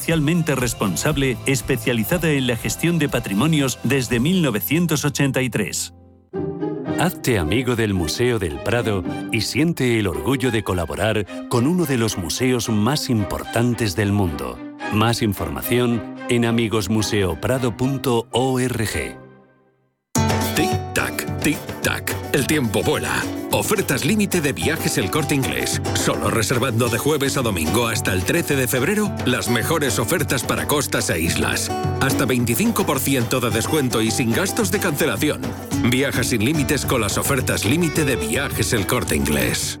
socialmente responsable especializada en la gestión de patrimonios desde 1983. Hazte amigo del Museo del Prado y siente el orgullo de colaborar con uno de los museos más importantes del mundo. Más información en amigosmuseoprado.org. Tic-tac, tic-tac. El tiempo vuela. Ofertas límite de viajes el corte inglés. Solo reservando de jueves a domingo hasta el 13 de febrero las mejores ofertas para costas e islas. Hasta 25% de descuento y sin gastos de cancelación. Viaja sin límites con las ofertas límite de viajes el corte inglés.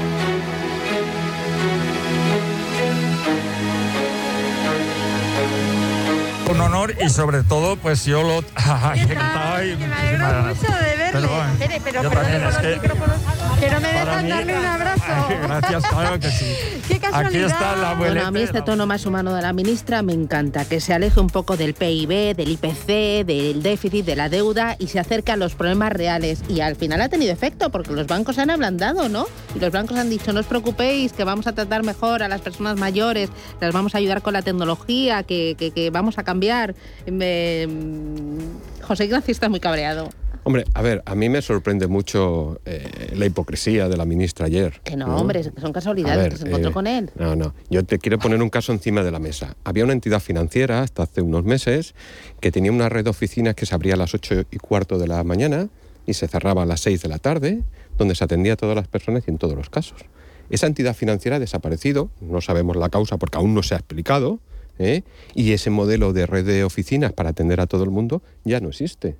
Un honor y sobre todo, pues yo lo. Ay, me alegro mucho de verle. Pero, pero, pero, también, es que pero me dejan darle un abrazo. gracias, claro que sí. Qué casualidad. Aquí está la abuelita. Bueno, a mí este tono más humano de la ministra me encanta, que se aleje un poco del PIB, del IPC, del déficit, de la deuda y se acerque a los problemas reales. Y al final ha tenido efecto, porque los bancos se han ablandado, ¿no? Y los bancos han dicho, no os preocupéis, que vamos a tratar mejor a las personas mayores, las vamos a ayudar con la tecnología, que, que, que vamos a cambiar. Me... José Ignacio está muy cabreado. Hombre, a ver, a mí me sorprende mucho eh, la hipocresía de la ministra ayer. Que no, hombre, son casualidades que se encontró eh, con él. No, no. Yo te quiero poner un caso encima de la mesa. Había una entidad financiera hasta hace unos meses que tenía una red de oficinas que se abría a las 8 y cuarto de la mañana y se cerraba a las 6 de la tarde, donde se atendía a todas las personas y en todos los casos. Esa entidad financiera ha desaparecido, no sabemos la causa porque aún no se ha explicado, ¿eh? y ese modelo de red de oficinas para atender a todo el mundo ya no existe.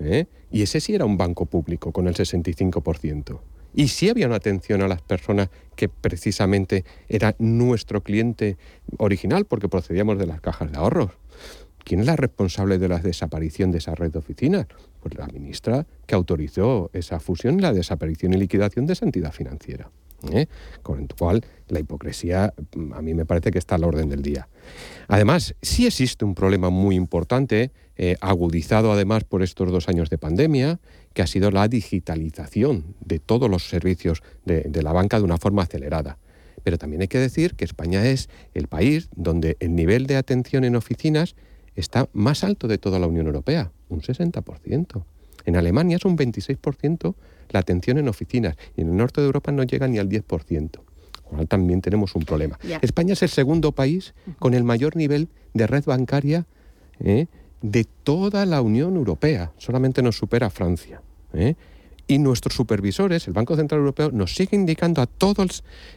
¿Eh? Y ese sí era un banco público con el 65%. Y sí había una atención a las personas que precisamente era nuestro cliente original porque procedíamos de las cajas de ahorros. ¿Quién es la responsable de la desaparición de esa red de oficinas? Pues la ministra que autorizó esa fusión, la desaparición y liquidación de esa entidad financiera. ¿eh? Con lo cual, la hipocresía mm, a mí me parece que está a la orden del día. Además, sí existe un problema muy importante, eh, agudizado además por estos dos años de pandemia, que ha sido la digitalización de todos los servicios de, de la banca de una forma acelerada. Pero también hay que decir que España es el país donde el nivel de atención en oficinas está más alto de toda la Unión Europea, un 60%. En Alemania es un 26% la atención en oficinas y en el norte de Europa no llega ni al 10%. Con lo cual también tenemos un problema. España es el segundo país con el mayor nivel de red bancaria ¿eh? de toda la Unión Europea. Solamente nos supera Francia. ¿eh? Y nuestros supervisores, el Banco Central Europeo, nos sigue indicando a todo el,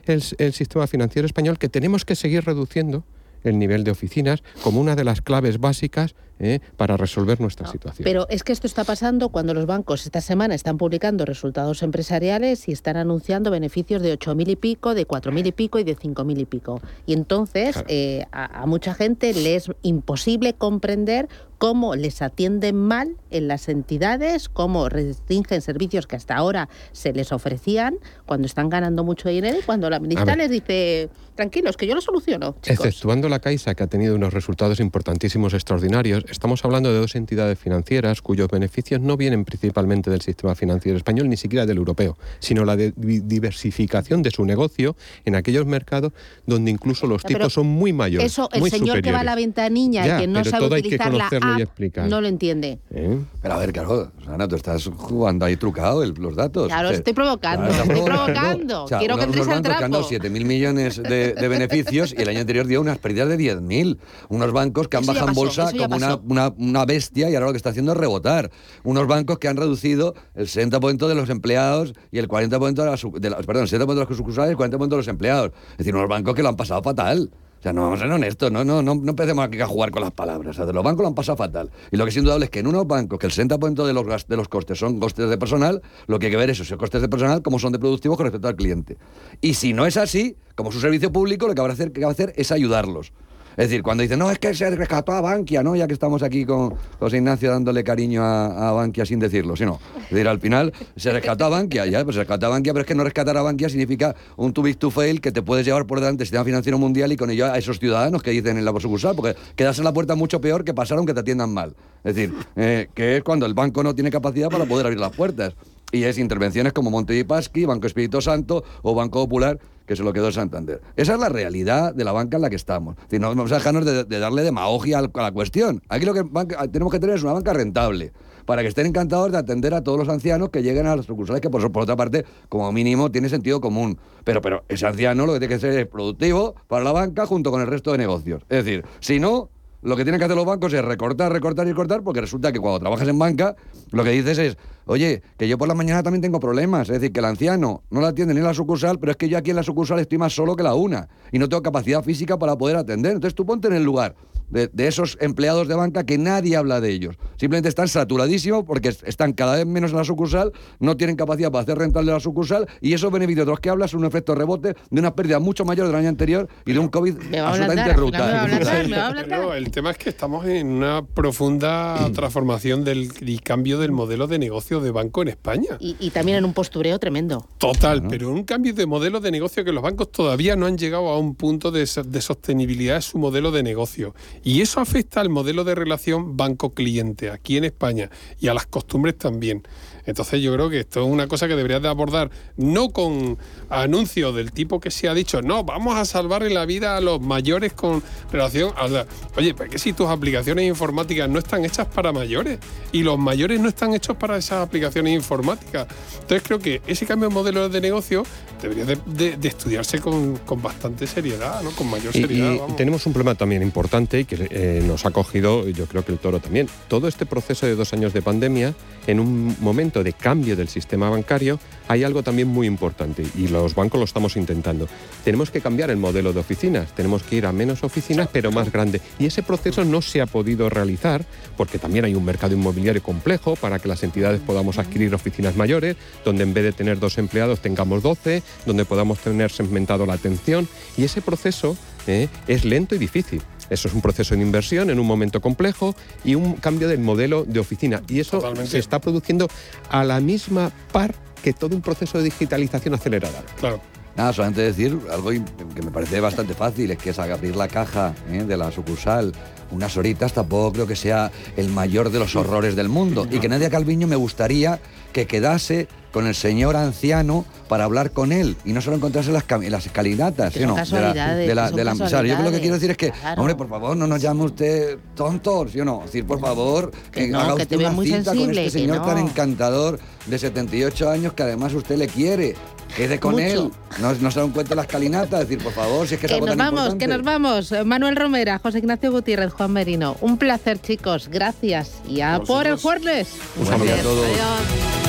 el- el sistema financiero español que tenemos que seguir reduciendo el nivel de oficinas como una de las claves básicas ¿eh? para resolver nuestra situación. Pero es que esto está pasando cuando los bancos esta semana están publicando resultados empresariales y están anunciando beneficios de 8.000 y pico, de 4.000 y pico y de 5.000 y pico. Y entonces eh, a, a mucha gente le es imposible comprender cómo les atienden mal en las entidades, cómo restringen servicios que hasta ahora se les ofrecían cuando están ganando mucho dinero y cuando la ministra les dice, tranquilos, que yo lo soluciono. chicos". Exceptuando la Caixa, que ha tenido unos resultados importantísimos, extraordinarios, estamos hablando de dos entidades financieras cuyos beneficios no vienen principalmente del sistema financiero español ni siquiera del europeo, sino la de- diversificación de su negocio en aquellos mercados donde incluso los Pero tipos son muy mayores. Eso, el muy señor que va a la ventanilla Ya, y que no pero sabe todo hay que utilizar la app, explicar. no lo entiende. ¿Eh? Pero a ver, claro, Susana, tú estás jugando ahí trucado el- los datos. Claro, O sea, estoy provocando, claro, estoy provocando. provocando. O sea, Quiero que entréis al que han dado trapo. 7.000 millones de, de beneficios y el año anterior dio unas pérdidas de 10.000. Unos bancos que han bajado en bolsa como una. Una, bestia y ahora lo que está haciendo es rebotar. Unos bancos que han reducido el 60% de los empleados y el 40% de las, perdón, el 60% de los sucursales y el 40% de los empleados. Es decir, unos bancos que lo han pasado fatal. O sea, no vamos a ser honestos, no, no, no, no empecemos aquí a jugar con las palabras. Los bancos lo han pasado fatal. Y lo que es indudable es que en unos bancos que el 60% de los, de los costes son costes de personal, lo que hay que ver es esos costes de personal, cómo son de productivos con respecto al cliente. Y si no es así, como su servicio público, lo que habrá que hacer es ayudarlos. Es decir, cuando dicen, no, es que se rescató a Bankia, ¿no? Ya que estamos aquí con José Ignacio dándole cariño a, a Bankia sin decirlo, ¿sí no? Es decir, al final se rescató a Bankia, ya, pues se rescató a Bankia, pero es que no rescatar a Bankia significa un too big to fail que te puedes llevar por delante el sistema financiero mundial y con ello a esos ciudadanos que dicen en la sucursal, porque quedarse en la puerta mucho peor que pasar aunque te atiendan mal. Es decir, eh, que es cuando el banco no tiene capacidad para poder abrir las puertas. Y es intervenciones como Monte Banco Espíritu Santo o Banco Popular, que se lo quedó Santander. Esa es la realidad de la banca en la que estamos. Es decir, no vamos a dejarnos de, de darle demagogia a la cuestión. Aquí lo que tenemos que tener es una banca rentable para que estén encantados de atender a todos los ancianos que lleguen a las sucursales, que por, por otra parte, como mínimo, tiene sentido común. Pero, pero ese anciano lo que tiene que ser es productivo para la banca junto con el resto de negocios. Es decir, si no, lo que tienen que hacer los bancos es recortar, recortar y recortar, porque resulta que cuando trabajas en banca, lo que dices es, oye, que yo por la mañana también tengo problemas. Es decir, que el anciano no la atiende ni en la sucursal, pero es que yo aquí en la sucursal estoy más solo que la una y no tengo capacidad física para poder atender. Entonces tú ponte en el lugar de, de esos empleados de banca que nadie habla de ellos. Simplemente están saturadísimos porque es- están cada vez menos en la sucursal, no tienen capacidad para hacer rentable la sucursal y esos beneficios de los que hablas son un efecto rebote de una pérdida mucho mayor del año anterior y de un COVID absolutamente brutal. el tema es que estamos en una profunda transformación del, y cambio del modelo de negocio de banco en España. Y, y también en un postureo tremendo. Total, pero un cambio de modelo de negocio que los bancos todavía no han llegado a un punto de, de sostenibilidad de su modelo de negocio. Y eso afecta al modelo de relación banco-cliente aquí en España y a las costumbres también. Entonces yo creo que esto es una cosa que deberías de abordar no con anuncios del tipo que se ha dicho, no, vamos a salvarle la vida a los mayores con relación a la... Oye, pues que si tus aplicaciones informáticas no están hechas para mayores y los mayores no están hechos para esas aplicaciones informáticas. Entonces creo que ese cambio de modelo de negocio debería de, de- de estudiarse con, con bastante seriedad, ¿no? Con mayor seriedad. y tenemos un problema también importante que eh, nos ha cogido, yo creo que el toro también. Todo este proceso de dos años de pandemia, en un momento de cambio del sistema bancario, hay algo también muy importante y los bancos lo estamos intentando. Tenemos que cambiar el modelo de oficinas, tenemos que ir a menos oficinas pero más grande. Y ese proceso no se ha podido realizar porque también hay un mercado inmobiliario complejo para que las entidades podamos adquirir oficinas mayores, donde en vez de tener dos empleados tengamos 12, donde podamos tener segmentado la atención. Y ese proceso eh, es lento y difícil. Eso es un proceso de inversión en un momento complejo y un cambio del modelo de oficina. Y eso se está produciendo a la misma par que todo un proceso de digitalización acelerada. Claro. Nada, solamente decir algo que me parece bastante fácil, es que es abrir la caja ¿eh? de la sucursal unas horitas tampoco creo que sea el mayor de los horrores del mundo. Y que Nadia Calviño me gustaría que quedase con el señor anciano para hablar con él y no solo encontrarse en las, en las escalinatas, Que ¿sí de la, de la, de la- o sea, yo lo que quiero decir es que, hombre, por favor, no nos llame usted tontos, ¿sí o no? Es decir, por favor, que, no, haga que usted te una muy cita con este señor tan encantador de 78 años que además usted le quiere. Quede con Mucho. él, no, no se da un cuenta la escalinata, es decir, por favor, si es que es Que algo nos tan vamos, importante. que nos vamos. Manuel Romera, José Ignacio Gutiérrez, Juan Merino. Un placer, chicos. Gracias. Y a por el jueves. Un saludo a todos. Adiós.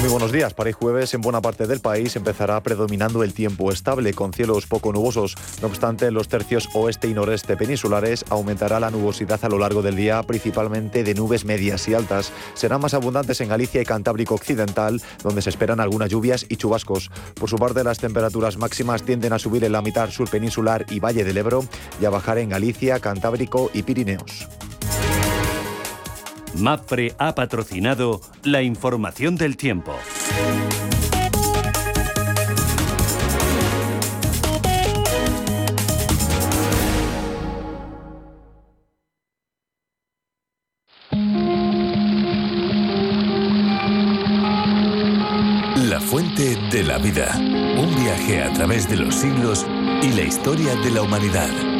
Muy buenos días. Para el jueves, en buena parte del país empezará predominando el tiempo estable, con cielos poco nubosos. No obstante, en los tercios oeste y noreste peninsulares aumentará la nubosidad a lo largo del día, principalmente de nubes medias y altas. Serán más abundantes en Galicia y Cantábrico Occidental, donde se esperan algunas lluvias y chubascos. Por su parte, las temperaturas máximas tienden a subir en la mitad sur peninsular y Valle del Ebro y a bajar en Galicia, Cantábrico y Pirineos. MAPFRE ha patrocinado la información del tiempo. La fuente de la vida. Un viaje a través de los siglos y la historia de la humanidad.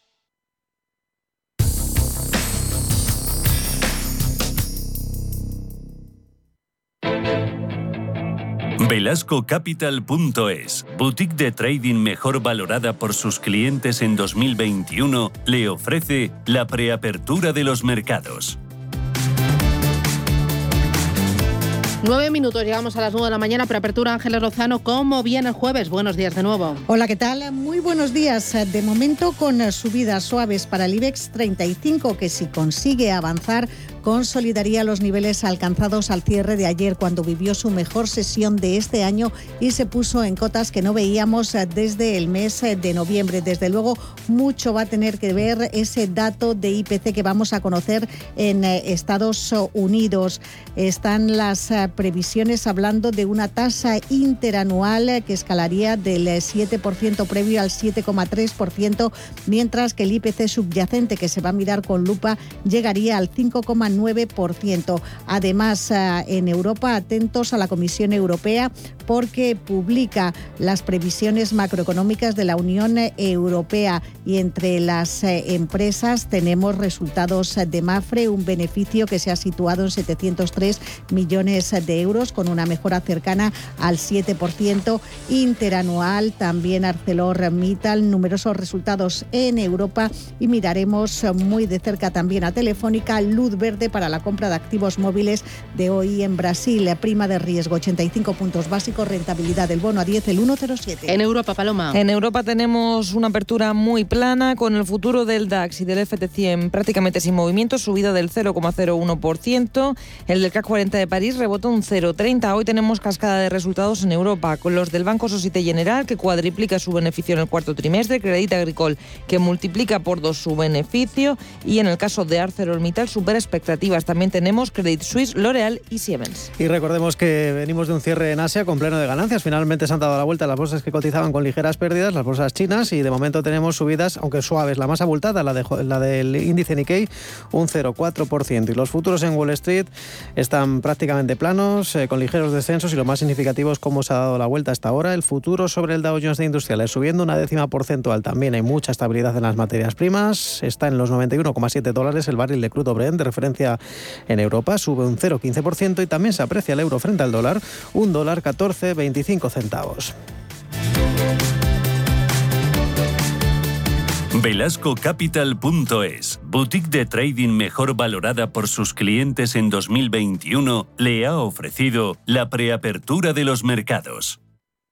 VelascoCapital.es, boutique de trading mejor valorada por sus clientes en 2021, le ofrece la preapertura de los mercados. Nueve minutos, llegamos a las nueve de la mañana, preapertura Ángeles Lozano. ¿Cómo viene el jueves? Buenos días de nuevo. Hola, ¿qué tal? Muy buenos días. De momento con subidas suaves para el IBEX 35, que si consigue avanzar consolidaría los niveles alcanzados al cierre de ayer cuando vivió su mejor sesión de este año y se puso en cotas que no veíamos desde el mes de noviembre. Desde luego, mucho va a tener que ver ese dato de IPC que vamos a conocer en Estados Unidos. Están las previsiones hablando de una tasa interanual que escalaría del 7% previo al 7,3%, mientras que el IPC subyacente que se va a mirar con lupa llegaría al 5,9%. Además, eh, en Europa, atentos a la Comisión Europea porque publica las previsiones macroeconómicas de la Unión Europea y entre las eh, empresas tenemos resultados de Mafre, un beneficio que se ha situado en 703 millones de euros con una mejora cercana al 7% interanual. También ArcelorMittal, numerosos resultados en Europa y miraremos muy de cerca también a Telefónica, luz verde para la compra de activos móviles de hoy en Brasil. Prima de riesgo 85 puntos básicos, rentabilidad del bono a 10, el 1,07. En Europa, Paloma. En Europa tenemos una apertura muy plana con el futuro del DAX y del FT100 prácticamente sin movimiento, subida del 0,01%. El del CAC 40 de París rebotó un 0,30. Hoy tenemos cascada de resultados en Europa con los del Banco Societe General que cuadriplica su beneficio en el cuarto trimestre, Credit Agricole que multiplica por dos su beneficio y en el caso de ArcelorMittal supera expectativas. También tenemos Credit Suisse, L'Oreal y Siemens. Y recordemos que venimos de un cierre en Asia con pleno de ganancias. Finalmente se han dado la vuelta las bolsas que cotizaban con ligeras pérdidas, las bolsas chinas, y de momento tenemos aunque suaves. La más abultada, la, de, la del índice Nikkei, un 0,4%. Y los futuros en Wall Street están prácticamente planos, eh, con ligeros descensos, y lo más significativo es cómo se ha dado la vuelta hasta ahora. El futuro sobre el Dow Jones de Industriales subiendo una décima porcentual. También hay mucha estabilidad en las materias primas. Está en los 91,7 dólares el barril de crudo Brent de referencia en Europa sube un 0,15% y también se aprecia el euro frente al dólar, un dólar 14,25 centavos. VelascoCapital.es, boutique de trading mejor valorada por sus clientes en 2021, le ha ofrecido la preapertura de los mercados.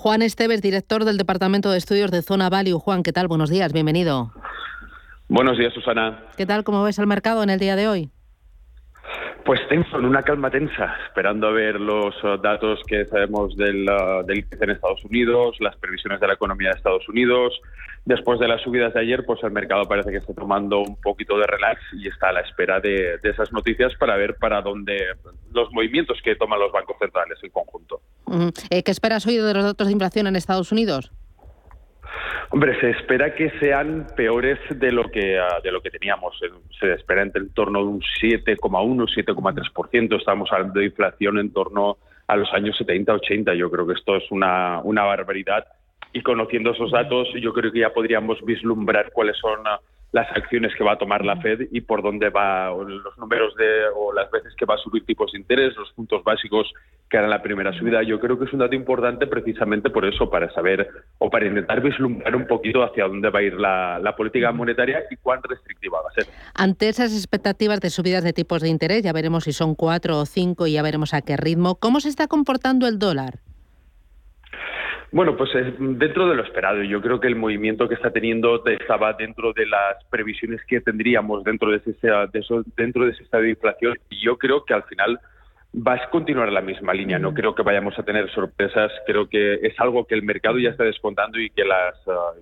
Juan Esteves, director del Departamento de Estudios de Zona Value. Juan, ¿qué tal? Buenos días, bienvenido. Buenos días, Susana. ¿Qué tal? ¿Cómo ves el mercado en el día de hoy? Pues tenso, en una calma tensa, esperando a ver los uh, datos que sabemos del, uh, del en Estados Unidos, las previsiones de la economía de Estados Unidos, después de las subidas de ayer, pues el mercado parece que está tomando un poquito de relax y está a la espera de, esas noticias para ver para dónde los movimientos que toman los bancos centrales en conjunto. Eh, ¿Qué esperas hoy de los datos de inflación en Estados Unidos? Hombre, se espera que sean peores de lo que ah, de lo que teníamos. Se espera entre en torno de un 7,1, 7,3%. Estamos hablando de inflación en torno a los años 70, 80. Yo creo que esto es una, una barbaridad y conociendo esos datos yo creo que ya podríamos vislumbrar cuáles son ah, las acciones que va a tomar la Fed y por dónde va los números de o las veces que va a subir tipos de interés, los puntos básicos que harán la primera subida. Yo creo que es un dato importante precisamente por eso, para saber o para intentar vislumbrar un poquito hacia dónde va a ir la, la política monetaria y cuán restrictiva va a ser. Ante esas expectativas de subidas de tipos de interés, ya veremos si son cuatro o cinco y ya veremos a qué ritmo, ¿cómo se está comportando el dólar? Bueno, pues dentro de lo esperado. Yo creo que el movimiento que está teniendo estaba dentro de las previsiones que tendríamos dentro de ese, dentro de ese estado de inflación y yo creo que al final va a continuar la misma línea. No creo que vayamos a tener sorpresas. Creo que es algo que el mercado ya está descontando y que las ah,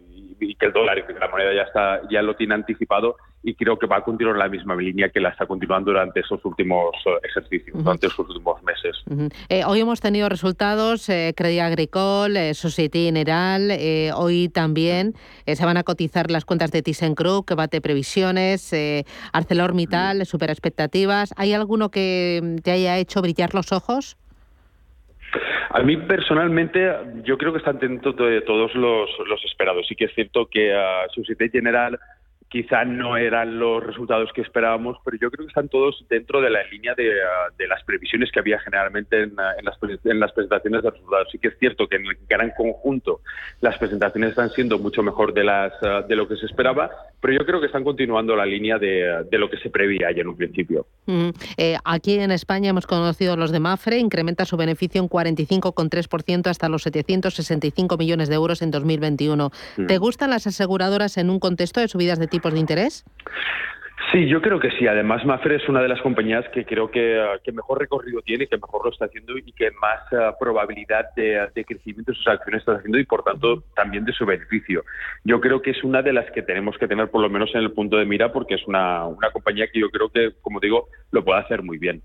y que el dólar y que la moneda ya está ya lo tiene anticipado y creo que va a continuar la misma línea que la está continuando durante esos últimos eh, ejercicios, durante esos últimos meses. Eh, hoy hemos tenido resultados, eh, Credit Agricole, Society General, hoy también se van a cotizar las cuentas de ThyssenKrupp, que bate previsiones, ArcelorMittal, super expectativas. ¿Hay alguno que te haya hecho brillar los ojos? A mí personalmente, yo creo que están dentro de todos los, esperados. Sí que es cierto que a Societe General quizá no eran los resultados que esperábamos, pero yo creo que están todos dentro de la línea de, ah, las previsiones que había generalmente en, ah, las, presentaciones de resultados. Sí que es cierto que en el gran conjunto las presentaciones están siendo mucho mejor de, las, ah, de lo que se esperaba, pero yo creo que están continuando la línea de, lo que se prevía ya en un principio. Eh, aquí en España hemos conocido los de Mafre, incrementa su beneficio en 45,3% hasta los 765 millones de euros en 2021. ¿Te gustan las aseguradoras en un contexto de subidas de tipos de interés? Sí, yo creo que sí. Además, Mafre es una de las compañías que creo que, que mejor recorrido tiene, que mejor lo está haciendo y que más uh, probabilidad de, de, crecimiento de sus acciones está haciendo y, por tanto, también de su beneficio. Yo creo que es una de las que tenemos que tener, por lo menos, en el punto de mira, porque es una, una compañía que yo creo que, como digo, lo puede hacer muy bien.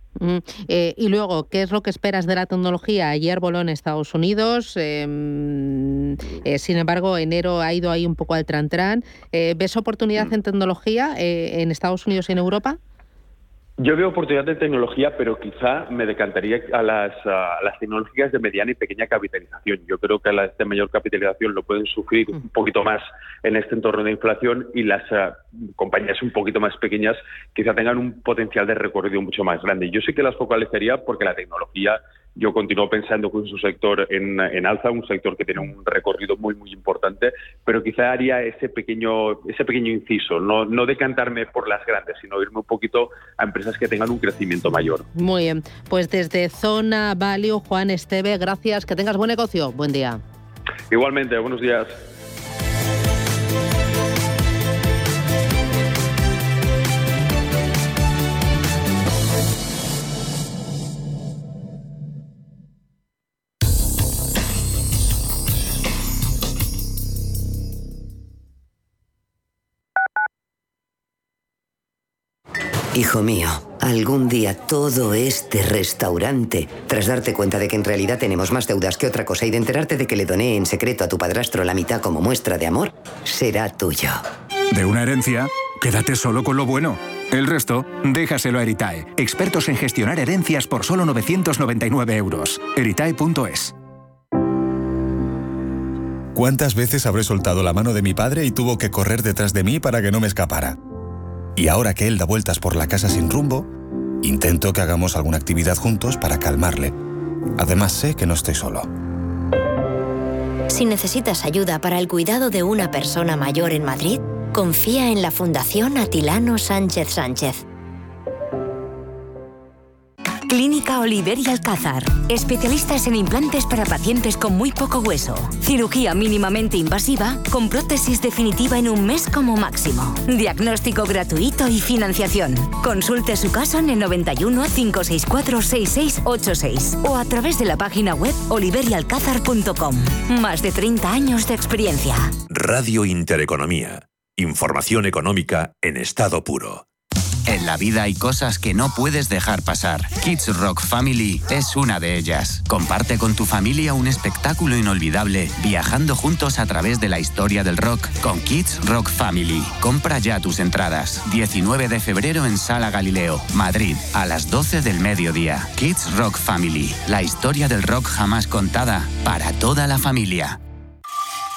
Eh, y luego, ¿qué es lo que esperas de la tecnología? Ayer voló en Estados Unidos, em, eh, sin embargo, enero ha ido ahí un poco al tran-tran. Eh, ¿Ves oportunidad mm. en tecnología en Estados Unidos y en Europa? Yo veo oportunidad de tecnología, pero quizá me decantaría a las, las tecnologías de mediana y pequeña capitalización. Yo creo que las de mayor capitalización lo pueden sufrir un poquito más en este entorno de inflación y las compañías un poquito más pequeñas quizá tengan un potencial de recorrido mucho más grande. Yo sí que las focalizaría porque la tecnología yo continúo pensando que es un sector en, en, alza, un sector que tiene un recorrido muy, muy importante, pero quizá haría ese pequeño, ese pequeño inciso, no, no decantarme por las grandes, sino irme un poquito a empresas que tengan un crecimiento mayor. Muy bien, pues desde Zona Value, Juan Esteve, gracias, que tengas buen negocio, buen día. Igualmente, buenos días. Hijo mío, algún día todo este restaurante, tras darte cuenta de que en realidad tenemos más deudas que otra cosa y de enterarte de que le doné en secreto a tu padrastro la mitad como muestra de amor, será tuyo. De una herencia, quédate solo con lo bueno. El resto, déjaselo a Eritae, expertos en gestionar herencias por solo 999 euros. Eritae.es ¿Cuántas veces habré soltado la mano de mi padre y tuvo que correr detrás de mí para que no me escapara? Y ahora que él da vueltas por la casa sin rumbo, intento que hagamos alguna actividad juntos para calmarle. Además sé que no estoy solo. Si necesitas ayuda para el cuidado de una persona mayor en Madrid, confía en la Fundación Atilano Sánchez Sánchez. Clínica Oliver y Alcázar. Especialistas en implantes para pacientes con muy poco hueso. Cirugía mínimamente invasiva con prótesis definitiva en un mes como máximo. Diagnóstico gratuito y financiación. Consulte su caso en el 91 564 6686 o a través de la página web oliverialcázar.com. Más de 30 años de experiencia. Radio Intereconomía. Información económica en estado puro. En la vida hay cosas que no puedes dejar pasar. Kids Rock Family es una de ellas. Comparte con tu familia un espectáculo inolvidable, viajando juntos a través de la historia del rock con Kids Rock Family. Compra ya tus entradas. 19 de febrero en Sala Galileo, Madrid, a las 12 del mediodía. Kids Rock Family, la historia del rock jamás contada para toda la familia.